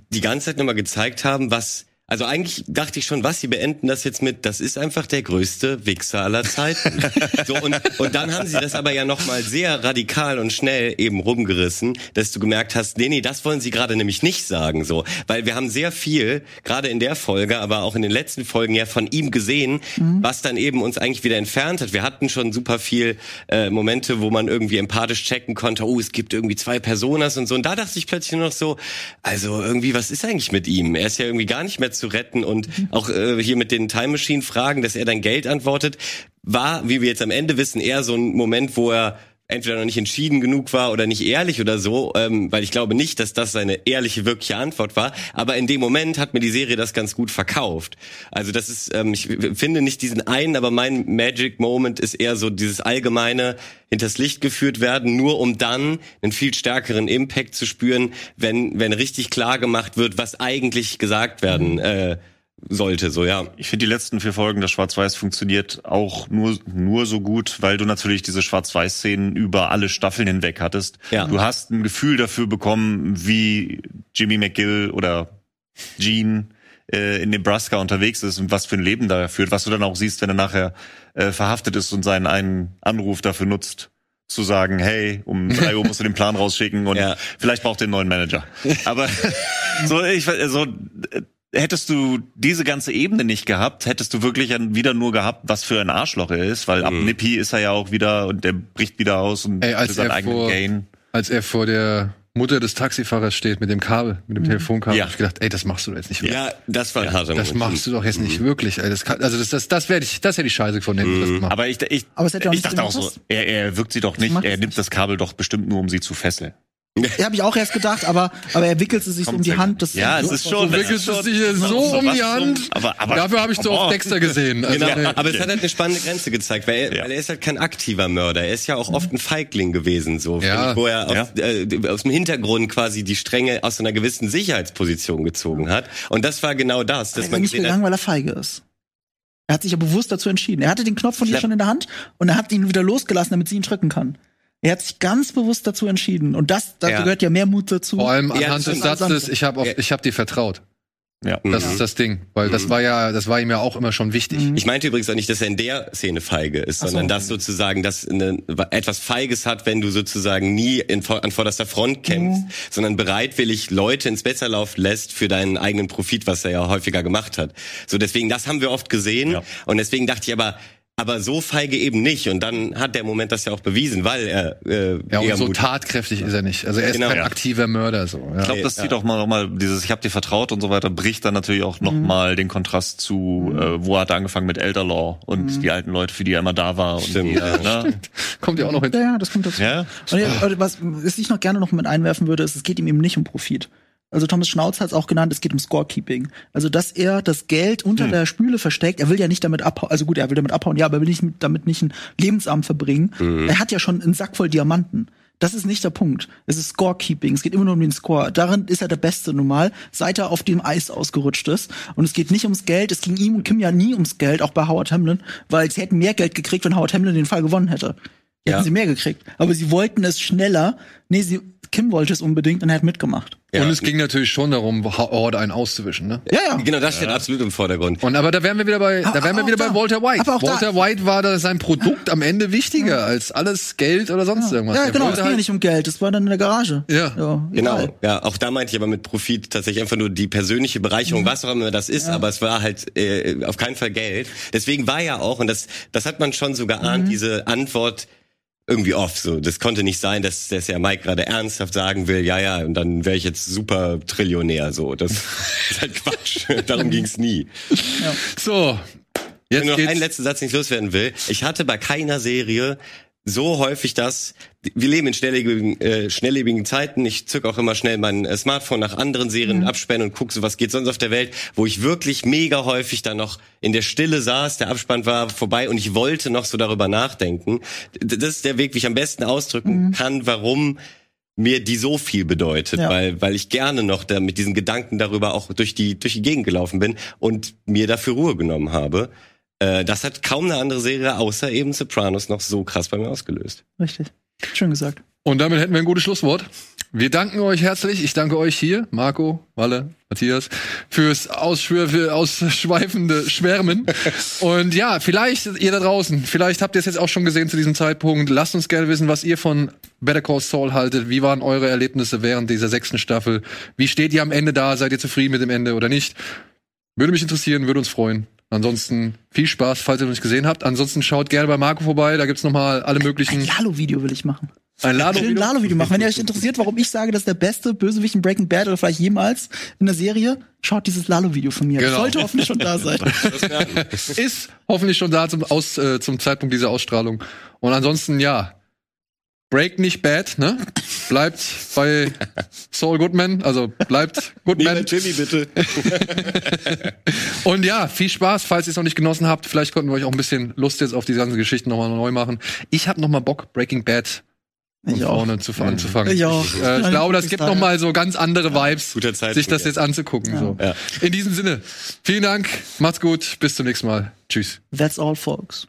die ganze Zeit nochmal gezeigt haben, was also eigentlich dachte ich schon, was, sie beenden das jetzt mit, das ist einfach der größte Wichser aller Zeiten. so, und, und dann haben sie das aber ja nochmal sehr radikal und schnell eben rumgerissen, dass du gemerkt hast, nee, nee, das wollen sie gerade nämlich nicht sagen, so. Weil wir haben sehr viel, gerade in der Folge, aber auch in den letzten Folgen ja von ihm gesehen, mhm. was dann eben uns eigentlich wieder entfernt hat. Wir hatten schon super viel äh, Momente, wo man irgendwie empathisch checken konnte, oh, es gibt irgendwie zwei Personas und so. Und da dachte ich plötzlich nur noch so, also irgendwie, was ist eigentlich mit ihm? Er ist ja irgendwie gar nicht mehr zu retten und auch äh, hier mit den Time Machine Fragen, dass er dann Geld antwortet, war, wie wir jetzt am Ende wissen, eher so ein Moment, wo er entweder noch nicht entschieden genug war oder nicht ehrlich oder so, ähm, weil ich glaube nicht, dass das seine ehrliche, wirkliche Antwort war. Aber in dem Moment hat mir die Serie das ganz gut verkauft. Also das ist, ähm, ich finde nicht diesen einen, aber mein Magic Moment ist eher so dieses allgemeine hinters Licht geführt werden, nur um dann einen viel stärkeren Impact zu spüren, wenn wenn richtig klar gemacht wird, was eigentlich gesagt werden. Äh, sollte, so ja. Ich finde die letzten vier Folgen der Schwarz-Weiß funktioniert auch nur nur so gut, weil du natürlich diese Schwarz-Weiß-Szenen über alle Staffeln hinweg hattest. Ja. Du hast ein Gefühl dafür bekommen, wie Jimmy McGill oder Gene äh, in Nebraska unterwegs ist und was für ein Leben da führt, was du dann auch siehst, wenn er nachher äh, verhaftet ist und seinen einen Anruf dafür nutzt, zu sagen, hey, um drei Uhr musst du den Plan rausschicken und ja. vielleicht braucht ihr einen neuen Manager. Aber so, ich, so, hättest du diese ganze Ebene nicht gehabt, hättest du wirklich wieder nur gehabt, was für ein Arschloch er ist, weil mhm. ab Nippi ist er ja auch wieder und der bricht wieder aus und Ey, als seinen eigenen vor, Gain. Als er vor der Mutter des Taxifahrers steht mit dem Kabel, mit dem mhm. Telefonkabel, ja. hab ich gedacht, ey, das machst du jetzt nicht wirklich. Ja, das war harter Das machst du doch jetzt mhm. nicht wirklich, ey. Das kann, also das, das, das werde ich, das hätte ich scheiße gefunden, mhm. das gemacht. Aber ich, ich, Aber ich dachte auch so, er, er wirkt sie doch nicht, er nimmt das Kabel doch bestimmt nur, um sie zu fesseln. Ja, habe ich auch erst gedacht, aber, aber er wickelt es sich um die Hand. Das ja, es ist schon. So wickelt es sich so um die Hand. Aber, aber, Dafür habe ich so auf Dexter gesehen. Also, genau. Aber es hat halt eine spannende Grenze gezeigt, weil er, ja. weil er ist halt kein aktiver Mörder. Er ist ja auch oft ein Feigling gewesen, so. Ja. Wo er aus, ja. äh, aus dem Hintergrund quasi die Stränge aus einer gewissen Sicherheitsposition gezogen hat. Und das war genau das, dass man nicht gegangen, hat, weil er feige ist. Er hat sich ja bewusst dazu entschieden. Er hatte den Knopf von ihr schon in der Hand und er hat ihn wieder losgelassen, damit sie ihn drücken kann. Er hat sich ganz bewusst dazu entschieden. Und das, da ja. gehört ja mehr Mut dazu. Vor allem anhand des Satzes, ich habe ich hab dir vertraut. Ja. Das mhm. ist das Ding, weil mhm. das war ja, das war ihm ja auch immer schon wichtig. Mhm. Ich meinte übrigens auch nicht, dass er in der Szene feige ist, so. sondern dass sozusagen das eine, etwas Feiges hat, wenn du sozusagen nie in, an vorderster Front kämpfst, mhm. sondern bereitwillig Leute ins Besserlauf lässt für deinen eigenen Profit, was er ja häufiger gemacht hat. So deswegen, das haben wir oft gesehen ja. und deswegen dachte ich aber, aber so feige eben nicht. Und dann hat der Moment das ja auch bewiesen, weil er äh, ja und so tatkräftig ist er nicht. Also er ist genau. kein aktiver Mörder so. Ja. Ich glaube, das zieht ja. auch mal nochmal dieses Ich habe dir vertraut und so weiter bricht dann natürlich auch nochmal mhm. den Kontrast zu, mhm. äh, wo hat er angefangen mit Elder Law und mhm. die alten Leute, für die er immer da war. Stimmt. Und die, ja, ne? Kommt ja auch noch hin. Ja, das kommt dazu. Ja? was, was ich noch gerne noch mit einwerfen würde, ist, es geht ihm eben nicht um Profit. Also Thomas Schnauz hat es auch genannt, es geht um Scorekeeping. Also dass er das Geld unter hm. der Spüle versteckt. Er will ja nicht damit abhauen, also gut, er will damit abhauen, ja, aber er will nicht damit nicht ein Lebensabend verbringen. Mhm. Er hat ja schon einen Sack voll Diamanten. Das ist nicht der Punkt. Es ist Scorekeeping. Es geht immer nur um den Score. Darin ist er der Beste normal, seit er auf dem Eis ausgerutscht ist. Und es geht nicht ums Geld. Es ging ihm und Kim ja nie ums Geld, auch bei Howard Hamlin, weil sie hätten mehr Geld gekriegt, wenn Howard Hamlin den Fall gewonnen hätte. Hätten ja. sie mehr gekriegt. Aber sie wollten es schneller. Nee, sie, Kim wollte es unbedingt und er hat mitgemacht. Ja. Und es ging natürlich schon darum, Horde einen auszuwischen, ne? Ja, ja. Genau, das steht ja. absolut im Vordergrund. Und aber da wären wir wieder bei, da wären wir wieder da, bei Walter White. Walter da, White war da sein Produkt am Ende wichtiger ja. als alles Geld oder sonst irgendwas. Ja, genau, es ging ja halt nicht um Geld, das war dann in der Garage. Ja. ja genau. Ja, auch da meinte ich aber mit Profit tatsächlich einfach nur die persönliche Bereicherung, mhm. was auch immer das ist, aber es war halt äh, auf keinen Fall Geld. Deswegen war ja auch, und das, das hat man schon so geahnt, mhm. diese Antwort, irgendwie off. So, das konnte nicht sein, dass, dass der Mike gerade ernsthaft sagen will, ja, ja, und dann wäre ich jetzt super Trillionär. So, das ist halt Quatsch. Darum ging's nie. Ja. So. Jetzt Wenn noch einen letzten Satz nicht loswerden will. Ich hatte bei keiner Serie so häufig das, wir leben in schnelllebigen, äh, schnelllebigen Zeiten. Ich zück auch immer schnell mein äh, Smartphone nach anderen Serien mhm. abspannen und guck so, was geht sonst auf der Welt, wo ich wirklich mega häufig dann noch in der Stille saß, der Abspann war vorbei und ich wollte noch so darüber nachdenken. Das ist der Weg, wie ich am besten ausdrücken mhm. kann, warum mir die so viel bedeutet, ja. weil weil ich gerne noch da mit diesen Gedanken darüber auch durch die durch die Gegend gelaufen bin und mir dafür Ruhe genommen habe. Äh, das hat kaum eine andere Serie außer eben Sopranos noch so krass bei mir ausgelöst. Richtig. Schön gesagt. Und damit hätten wir ein gutes Schlusswort. Wir danken euch herzlich. Ich danke euch hier, Marco, Walle, Matthias, fürs ausschweifende Schwärmen. Und ja, vielleicht ihr da draußen, vielleicht habt ihr es jetzt auch schon gesehen zu diesem Zeitpunkt. Lasst uns gerne wissen, was ihr von Better Call Saul haltet. Wie waren eure Erlebnisse während dieser sechsten Staffel? Wie steht ihr am Ende da? Seid ihr zufrieden mit dem Ende oder nicht? Würde mich interessieren, würde uns freuen. Ansonsten viel Spaß, falls ihr noch nicht gesehen habt. Ansonsten schaut gerne bei Marco vorbei, da gibt's noch mal alle möglichen. Ein Lalo-Video will ich machen. Ein Lalo-Video? Lalo machen. Wenn ihr euch interessiert, warum ich sage, dass der beste Bösewicht in Breaking Bad oder vielleicht jemals in der Serie, schaut dieses Lalo-Video von mir. Genau. Sollte hoffentlich schon da sein. Ist hoffentlich schon da zum, Aus, äh, zum Zeitpunkt dieser Ausstrahlung. Und ansonsten, ja, Break nicht bad, ne? Bleibt bei Saul Goodman, also bleibt Goodman. Nee, Jimmy, bitte. und ja, viel Spaß, falls ihr es noch nicht genossen habt. Vielleicht konnten wir euch auch ein bisschen Lust jetzt auf die ganzen Geschichten nochmal neu machen. Ich habe nochmal Bock, Breaking Bad von vorne zu, anzufangen. Ich, auch. ich, äh, ich glaube, das gibt noch mal so ganz andere Vibes, sich das jetzt anzugucken. Ja. So. Ja. In diesem Sinne, vielen Dank, macht's gut, bis zum nächsten Mal. Tschüss. That's all, folks.